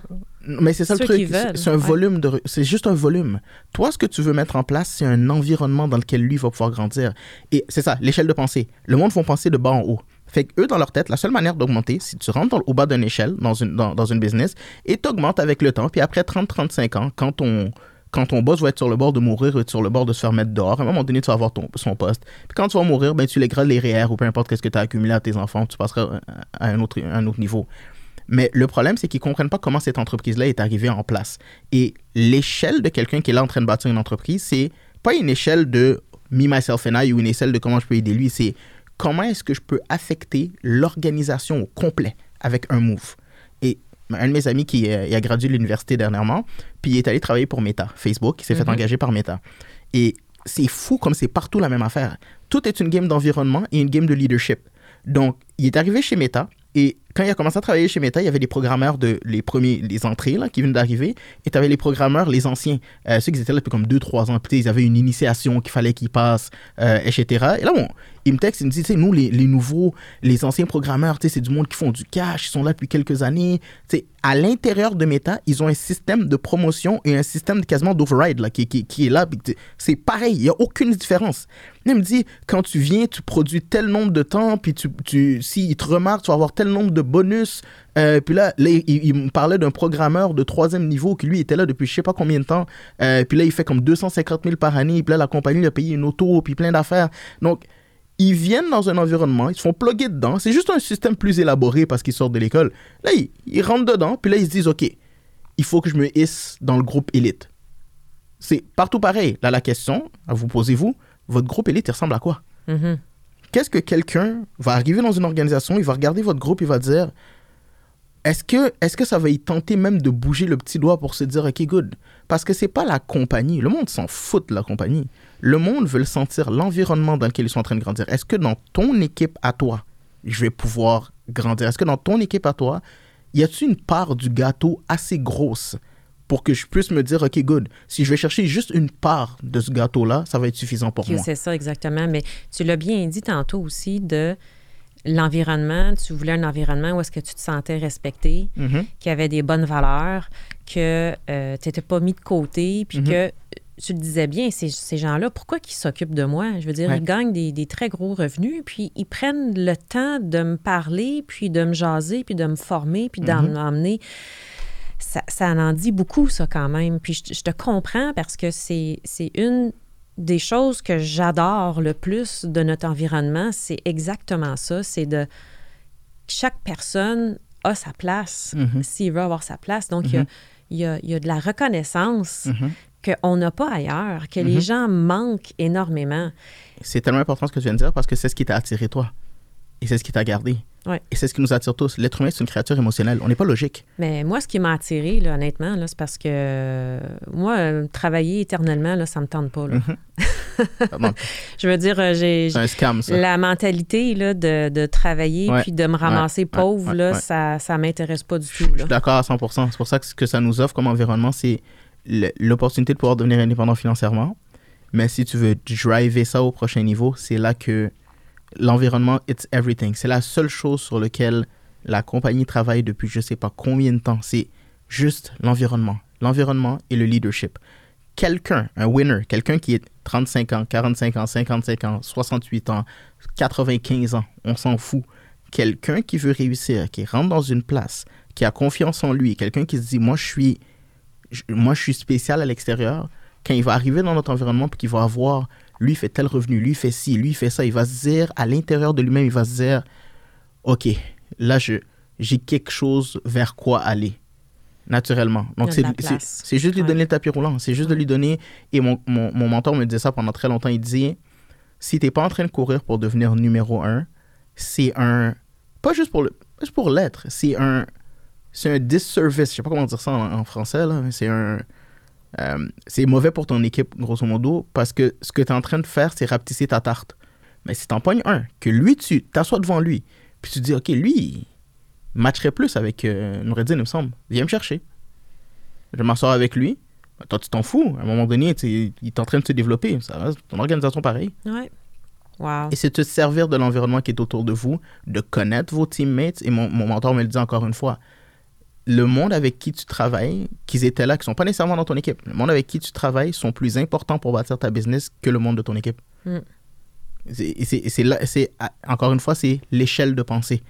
C: Mais c'est ça le truc. C'est un volume de. C'est juste un volume. Toi, ce que tu veux mettre en place, c'est un environnement dans lequel lui va pouvoir grandir. Et c'est ça, l'échelle de pensée. Le monde vont penser de bas en haut. Fait que eux, dans leur tête, la seule manière d'augmenter, si tu rentres au bas d'une échelle dans une, dans, dans une business et t'augmentes avec le temps. Puis après 30-35 ans, quand ton, quand ton boss va être sur le bord de mourir ou être sur le bord de se faire mettre dehors, à un moment donné, tu vas avoir ton, son poste. Puis quand tu vas mourir, ben, tu légueras les REER ou peu importe ce que tu as accumulé à tes enfants, tu passeras à un autre, à un autre niveau. Mais le problème, c'est qu'ils ne comprennent pas comment cette entreprise-là est arrivée en place. Et l'échelle de quelqu'un qui est là en train de bâtir une entreprise, c'est pas une échelle de me, myself and I ou une échelle de comment je peux aider lui, c'est comment est-ce que je peux affecter l'organisation au complet avec un move. Et un de mes amis qui euh, a gradué de l'université dernièrement, puis il est allé travailler pour Meta, Facebook, il s'est fait mm-hmm. engager par Meta. Et c'est fou comme c'est partout la même affaire. Tout est une game d'environnement et une game de leadership. Donc, il est arrivé chez Meta et quand il a commencé à travailler chez Meta, il y avait des programmeurs de les premiers, les entrées là, qui viennent d'arriver, et tu avais les programmeurs, les anciens, euh, ceux qui étaient là depuis comme 2-3 ans, puis ils avaient une initiation qu'il fallait qu'ils passent, euh, etc. Et là, bon, il me texte, il me dit, tu nous, les, les, nouveaux, les anciens programmeurs, c'est du monde qui font du cash, ils sont là depuis quelques années. Tu à l'intérieur de Meta, ils ont un système de promotion et un système de, quasiment d'override là, qui, est là. C'est pareil, il n'y a aucune différence. Il me dit, quand tu viens, tu produis tel nombre de temps, puis tu, tu, s'ils te remarquent, tu vas avoir tel nombre de bonus. Euh, puis là, il, me parlait d'un programmeur de troisième niveau qui lui était là depuis je sais pas combien de temps. Euh, puis là, il fait comme 250 000 par année. Puis là, la compagnie lui a payé une auto, puis plein d'affaires. Donc, ils viennent dans un environnement, ils se font plugger dedans. C'est juste un système plus élaboré parce qu'ils sortent de l'école. Là, ils, rentrent dedans, puis là, ils se disent, OK, il faut que je me hisse dans le groupe élite. C'est partout pareil. Là, la question, vous posez-vous, votre groupe élite, il ressemble à quoi?
A: Mhm.
C: Qu'est-ce que quelqu'un va arriver dans une organisation, il va regarder votre groupe, il va dire, est-ce que, est que ça va y tenter même de bouger le petit doigt pour se dire, OK, good? Parce que c'est pas la compagnie. Le monde s'en fout de la compagnie. Le monde veut le sentir, l'environnement dans lequel ils sont en train de grandir. Est-ce que dans ton équipe à toi, je vais pouvoir grandir? Est-ce que dans ton équipe à toi, y a-t-il une part du gâteau assez grosse pour que je puisse me dire, OK, good, si je vais chercher juste une part de ce gâteau-là, ça va être suffisant pour moi.
A: C'est ça, exactement. Mais tu l'as bien dit tantôt aussi de l'environnement. Tu voulais un environnement où est-ce que tu te sentais respecté,
C: Mhm.
A: qu'il y avait des bonnes valeurs, que tu n'étais pas mis de côté, puis
C: Mhm.
A: que tu le disais bien, ces, ces gens-là, pourquoi qu'ils s'occupent de moi? Je veux dire,
C: Ouais.
A: ils gagnent des, des très gros revenus, puis ils prennent le temps de me parler, puis de me jaser, puis de me former, puis d'en
C: Mhm.
A: m'emmener. Ça, ça en dit beaucoup, ça, quand même. Puis je, je te comprends parce que c'est c'est une des choses que j'adore le plus de notre environnement. C'est exactement ça. C'est de... Chaque personne a sa place
C: Mhm.
A: s'il veut avoir sa place. Donc, il y a-
C: Mhm.
A: il y, a, y a de la reconnaissance
C: Mhm.
A: qu'on n'a pas ailleurs, que les gens manquent énormément.
C: C'est tellement important ce que tu viens de dire parce que c'est ce qui t'a attiré toi. Et c'est ce qui t'a gardé.
A: Ouais.
C: Et c'est ce qui nous attire tous. L'être humain, c'est une créature émotionnelle. On n'est pas logique.
A: Mais moi, ce qui m'a attiré, là, honnêtement, là, c'est parce que euh, moi, euh, travailler éternellement, là, ça me tente pas. là.
C: Mhm.
A: Je veux dire, euh, j'ai
C: C'est un scam, ça.
A: la mentalité là, de, de travailler
C: Ouais.
A: puis de me ramasser
C: Ouais.
A: pauvre, là, ça ça m'intéresse pas du tout.
C: je suis d'accord à 100%. C'est pour ça que ce que ça nous offre comme environnement, c'est l'opportunité de pouvoir devenir indépendant financièrement. Mais si tu veux driver ça au prochain niveau, c'est là que l'environnement, it's everything. C'est la seule chose sur laquelle la compagnie travaille depuis je sais pas combien de temps. C'est juste l'environnement. L'environnement et le leadership. Quelqu'un, un winner, quelqu'un qui est 35 ans, 45 ans, 55 ans, 68 ans, 95 ans, on s'en fout. Quelqu'un qui veut réussir, qui rentre dans une place, qui a confiance en lui, quelqu'un qui se dit moi je suis moi je suis spécial à l'extérieur, quand il va arriver dans notre environnement puis qu'il va avoir lui fait tel revenu, lui fait ci, lui fait ça, il va se dire à l'intérieur de lui-même, il va se dire OK, là je j'ai quelque chose vers quoi aller naturellement. Donc c'est juste lui
A: Ouais.
C: donner le tapis roulant, c'est juste de lui donner. Et mon, mon, mon mentor me disait ça pendant très longtemps, il disait si t'es pas en train de courir pour devenir numéro un, c'est un pas juste pour le juste pour l'être, c'est un c'est un disservice, je sais pas comment dire ça en, en français là, mais c'est un euh, c'est mauvais pour ton équipe grosso modo parce que ce que tu es en train de faire c'est rapetisser ta tarte. Mais si t'en pognes un que lui tu t'assois devant lui, puis tu dis OK, lui il matcherait plus avec euh, Noureddin, il me semble. Viens me chercher. Je m'assois avec lui. Ben, toi, tu t'en fous. À un moment donné, il est en train de se développer. Ça reste ton organisation pareil.
A: Ouais. Wow.
C: Et c'est de se servir de l'environnement qui est autour de vous, de connaître vos teammates. Et mon, mon mentor me le dit encore une fois. Le monde avec qui tu travailles, qu'ils étaient là, qui sont pas nécessairement dans ton équipe, le monde avec qui tu travailles sont plus importants pour bâtir ta business que le monde de ton équipe.
A: Mm.
C: C'est- encore une fois, c'est l'échelle de pensée.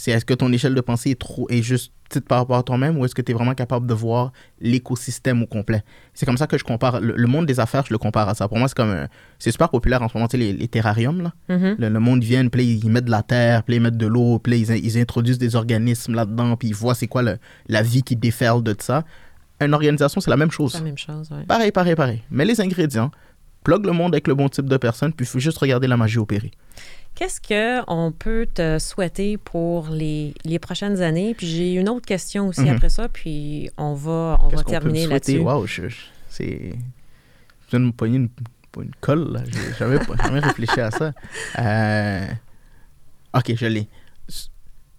C: C'est est-ce que ton échelle de pensée est trop est juste petite par rapport à toi-même ou est-ce que tu es vraiment capable de voir l'écosystème au complet? C'est comme ça que je compare le, le monde des affaires, je le compare à ça. Pour moi, c'est comme c'est super populaire en ce moment, tu sais, les, les terrariums là.
A: Mhm.
C: Le, le monde vient, puis ils mettent de la terre, puis ils mettent de l'eau, puis ils, in- ils introduisent des organismes là-dedans, puis ils voient c'est quoi le- la vie qui déferle de ça. Une organisation, c'est la même chose.
A: La même chose, ouais.
C: Pareil, pareil, pareil. Mais les ingrédients, plug le monde avec le bon type de personne, puis il faut juste regarder la magie opérer.
A: Qu'est-ce qu'on peut te souhaiter pour les, les prochaines années? Puis j'ai une autre question aussi
C: Mhm.
A: après ça, puis on va, on va terminer
C: souhaiter?
A: là-dessus.
C: C'est... Je viens de me pogner une, une colle, là. J'ai jamais, réfléchi à ça. Euh, Ok, je l'ai.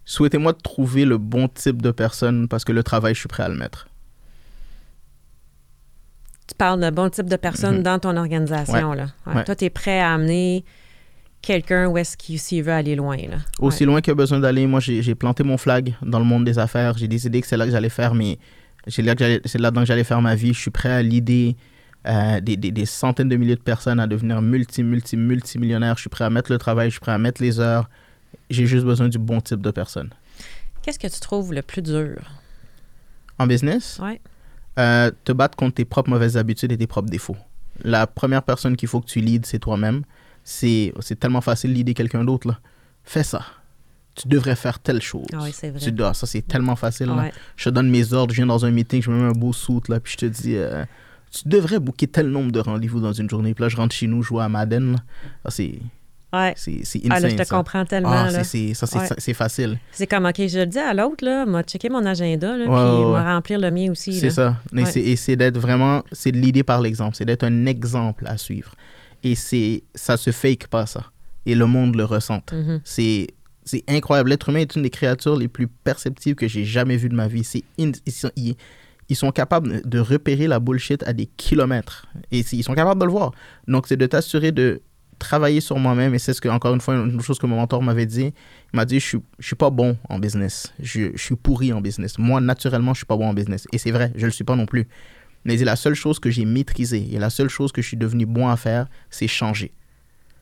C: Souhaitez-moi de trouver le bon type de personne parce que le travail, je suis prêt à le mettre.
A: Tu parles de bon type de personne
C: Mhm.
A: dans ton organisation. Là. Ouais.
C: Ouais.
A: Toi, tu es prêt à amener quelqu'un où est-ce qu'il s'il veut aller loin. Là.
C: Aussi loin qu'il a besoin d'aller, moi, j'ai planté mon flag dans le monde des affaires. J'ai décidé que c'est là que j'allais faire mes... C'est là que j'allais- c'est là-dedans que j'allais faire ma vie. Je suis prêt à l'idée euh, des, des- des centaines de milliers de personnes à devenir multi, multi, multimillionnaires. Je suis prêt à mettre le travail, je suis prêt à mettre les heures. J'ai juste besoin du bon type de personne.
A: Qu'est-ce que tu trouves le plus dur?
C: En business,
A: Ouais.
C: euh, te battre contre tes propres mauvaises habitudes et tes propres défauts. La première personne qu'il faut que tu leads, c'est toi-même. C'est c'est tellement facile de leader quelqu'un d'autre. là. Fais ça. Tu devrais faire telle chose.
A: Ah oui, c'est vrai.
C: Tu dois. Ça, c'est tellement facile. là. Je te donne mes ordres, je viens dans un meeting, je me mets un beau suit, là, puis je te dis, euh, tu devrais booker tel nombre de rendez-vous dans une journée. Puis là, je rentre chez nous, jouer à Madden. là. Ça, c'est
A: Ouais.
C: c'est- c'est
A: Ah, là,
C: insane,
A: je te
C: ça.
A: comprends tellement.
C: Ah,
A: là.
C: ça, c'est
A: Ouais.
C: facile.
A: C'est comme, OK, je le dis à l'autre, là, m'a checké mon agenda, là,
C: Ouais,
A: puis m'a remplir le mien aussi.
C: C'est ça. Et c'est d'être vraiment, c'est de l'idée par l'exemple. C'est d'être un exemple à suivre. Et c'est, ça se fake pas, ça. Et le monde le ressent.
A: Mhm.
C: C'est, c'est incroyable. L'être humain est une des créatures les plus perceptibles que j'ai jamais vues de ma vie. C'est ils, sont, ils- sont capables de repérer la bullshit à des kilomètres. Et ils sont capables de le voir. Donc, c'est de t'assurer de travailler sur moi-même. Et c'est ce que, encore une fois, une autre chose que mon mentor m'avait dit. Il m'a dit, je suis, je suis pas bon en business. Je, je suis pourri en business. Moi, naturellement, je suis pas bon en business. Et c'est vrai, je le suis pas non plus. Mais c'est la seule chose que j'ai maîtrisée et la seule chose que je suis devenu bon à faire, c'est changer.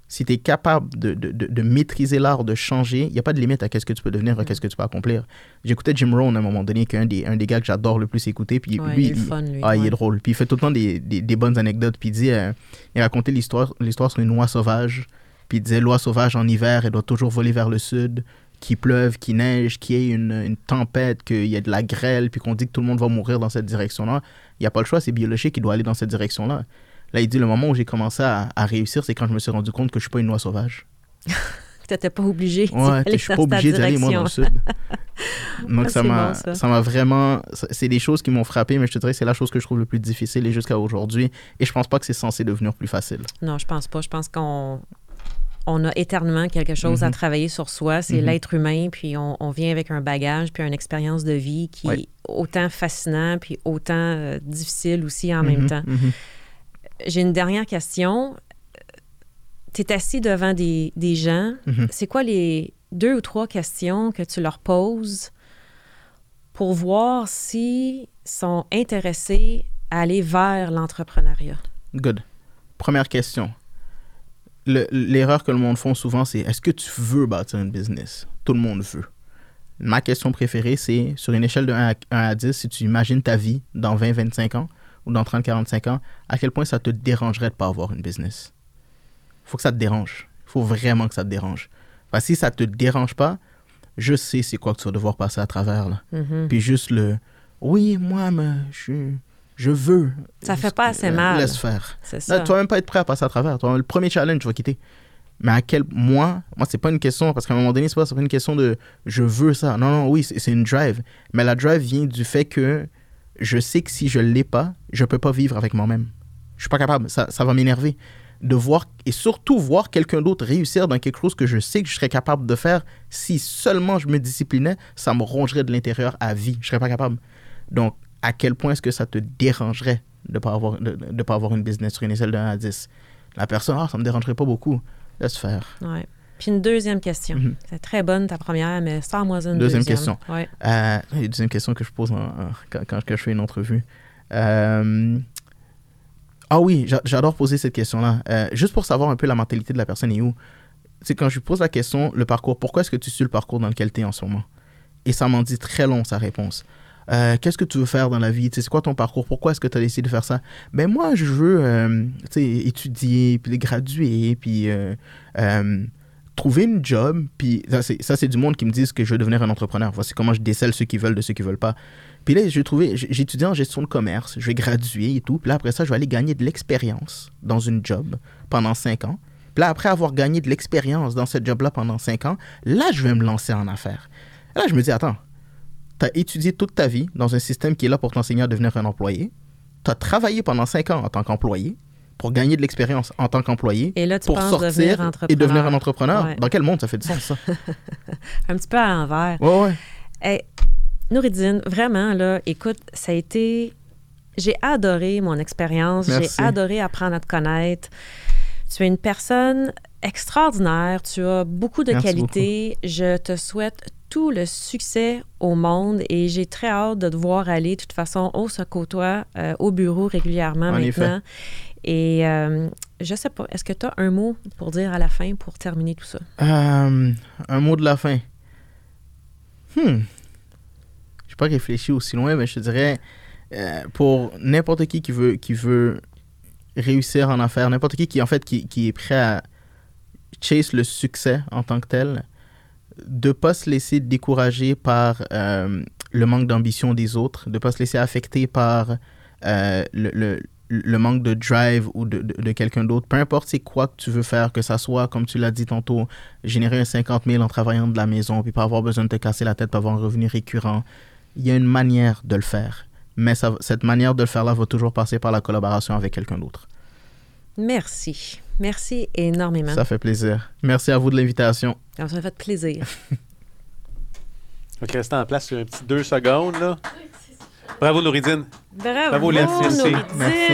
C: Si tu es capable de, de, de, de maîtriser l'art de changer, il n'y a pas de limite à qu'est-ce que tu peux devenir, à qu'est-ce que tu peux accomplir. J'écoutais Jim Rohn à un moment donné, qui est un des, un des gars que j'adore le plus écouter. Puis
A: Ouais,
C: lui,
A: il est fun, lui.
C: ah, il est drôle. Puis il fait tout le temps des, des, des bonnes anecdotes. Puis il dit, euh, il racontait l'histoire, l'histoire sur une oie sauvage. Puis il disait, l'oie sauvage en hiver, elle doit toujours voler vers le sud. Qu'il pleuve, qu'il neige, qu'il y ait une, une tempête, qu'il y ait de la grêle, puis qu'on dit que tout le monde va mourir dans cette direction-là. Il n'y a pas le choix, c'est biologique, il doit aller dans cette direction-là. Là, il dit, le moment où j'ai commencé à, à réussir, c'est quand je me suis rendu compte que je suis pas une oie sauvage.
A: T'étais pas obligé
C: Ouais, je suis pas obligé d'aller, moi, dans le sud. Donc,
A: Ah,
C: ça m'a
A: bon, ça.
C: m'a vraiment. C'est des choses qui m'ont frappé, mais je te dirais que c'est la chose que je trouve le plus difficile et jusqu'à aujourd'hui. Et je pense pas que c'est censé devenir plus facile.
A: Non, je pense pas. Je pense qu'on on a éternellement quelque chose à
C: Mhm.
A: travailler sur soi. C'est
C: Mhm.
A: l'être humain, puis on, on vient avec un bagage, puis une expérience de vie qui est autant fascinant, puis autant euh, difficile aussi en même
C: Mhm,
A: temps. J'ai une dernière question. Tu es assis devant des, des gens. C'est quoi les deux ou trois questions que tu leur poses pour voir s'ils sont intéressés à aller vers l'entrepreneuriat?
C: Good. Première question. Le- L'erreur que le monde font souvent, c'est est-ce que tu veux bâtir une business? Tout le monde veut. Ma question préférée, c'est sur une échelle de 1 à, 1 à 10, si tu imagines ta vie dans 20-25 ans ou dans 30-45 ans, à quel point ça te dérangerait de ne pas avoir une business? Il faut que ça te dérange. Il faut vraiment que ça te dérange. Parce que si ça ne te dérange pas, je sais c'est quoi que tu vas devoir passer à travers. Là.
A: Mhm.
C: Puis juste le oui, moi, mais je, je veux.
A: Ça fait pas assez
C: Euh,
A: mal.
C: Laisse faire.
A: C'est ça.
C: tu vas même pas être prêt à passer à travers. Toi, le premier challenge, tu vas quitter. Mais à quel moi, moi c'est pas une question parce qu'à un moment donné, c'est pas, pas une question de je veux ça. Non, non, oui, c'est c'est une drive. Mais la drive vient du fait que je sais que si je l'ai pas, je peux pas vivre avec moi-même. Je suis pas capable. Ça, ça va m'énerver de voir et surtout voir quelqu'un d'autre réussir dans quelque chose que je sais que je serais capable de faire si seulement je me disciplinais, ça me rongerait de l'intérieur à vie. Je serais pas capable. Donc, à quel point est-ce que ça te dérangerait de ne pas, avoir- de, de pas avoir une business sur une échelle de 1 à 10 La personne, ah, ça me dérangerait pas beaucoup. Laisse faire.
A: Ouais. Puis une deuxième question.
C: Mhm.
A: C'est très bonne ta première, mais sors-moi une
C: Deuxième
A: deuxième.
C: question.
A: Ouais.
C: Euh, une deuxième question que je pose en- en- quand, quand je fais une entrevue. Euh, ah oui, j'a- j'adore poser cette question-là. Euh, juste pour savoir un peu la mentalité de la personne et où. C'est quand je lui pose la question, le parcours, pourquoi est-ce que tu suis le parcours dans lequel tu es en ce moment? Et ça m'en dit très long sa réponse. Euh, Qu'est-ce que tu veux faire dans la vie? C'est quoi ton parcours? Pourquoi est-ce que tu as décidé de faire ça? Ben moi, je veux euh, étudier, puis graduer, puis euh, euh, trouver une job. Puis ça, c'est du monde qui me disent que je veux devenir un entrepreneur. Voici comment je décèle ceux qui veulent de ceux qui veulent pas. Puis là, j'ai trouvé, étudié en gestion de commerce, je vais graduer et tout. Puis là, après ça, je vais aller gagner de l'expérience dans une job pendant cinq ans. Puis là, après avoir gagné de l'expérience dans cette job-là pendant cinq ans, là, je vais me lancer en affaires. Et là, je me dis, attends, tu as étudié toute ta vie dans un système qui est là pour t'enseigner à devenir un employé. Tu as travaillé pendant cinq ans en tant qu'employé pour gagner de l'expérience en tant qu'employé.
A: Et là, tu
C: Pour sortir
A: devenir entrepreneur.
C: et devenir un entrepreneur.
A: Ouais.
C: Dans quel monde ça fait du sens, ça?
A: Un petit peu à l'envers.
C: Ouais, ouais.
A: Hey, Nouridine, vraiment, là, écoute, ça a été. J'ai adoré mon expérience. J'ai adoré apprendre à te connaître. Tu es une personne extraordinaire. Tu as beaucoup de
C: Merci
A: qualités. Je te souhaite tout le succès au monde et j'ai très hâte de te voir aller. De toute façon, on se côtoie euh, au bureau régulièrement
C: En
A: maintenant.
C: effet.
A: Et euh, je sais pas, est-ce que tu as un mot pour dire à la fin pour terminer tout ça?
C: Euh, un mot de la fin. Hmm. pas réfléchi aussi loin, mais je te dirais, pour n'importe qui qui veut, qui veut réussir en affaires, n'importe qui qui, en fait, qui, qui est prêt à chase le succès en tant que tel, de pas se laisser décourager par euh, le manque d'ambition des autres, de pas se laisser affecter par euh, le, le, le manque de drive ou de, de, de quelqu'un d'autre, peu importe c'est quoi que tu veux faire, que ça soit, comme tu l'as dit tantôt, générer un 50 000 en travaillant de la maison, puis pas avoir besoin de te casser la tête, pas avoir un revenu récurrent, il y a une manière de le faire. Mais ça, cette manière de le faire-là va toujours passer par la collaboration avec quelqu'un d'autre.
A: Merci. Merci énormément.
C: Ça fait plaisir. Merci à vous de l'invitation.
A: Ça m'a fait plaisir.
D: Donc, restez en place sur un petit deux secondes, là. Bravo, Nouridine.
A: Bravo,
D: Bravo, Lynn. Merci.
C: Merci.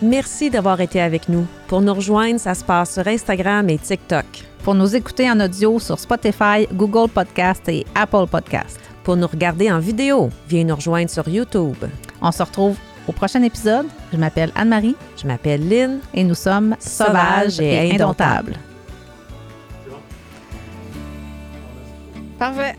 A: Merci d'avoir été avec nous. Pour nous rejoindre, ça se passe sur Instagram et TikTok.
B: Pour nous écouter en audio sur Spotify, Google Podcast et Apple Podcast.
A: Pour nous regarder en vidéo, viens nous rejoindre sur YouTube.
B: On se retrouve au prochain épisode. Je m'appelle Anne-Marie
A: Je m'appelle Lynn.
B: et nous sommes sauvages et indomptables. Parfait.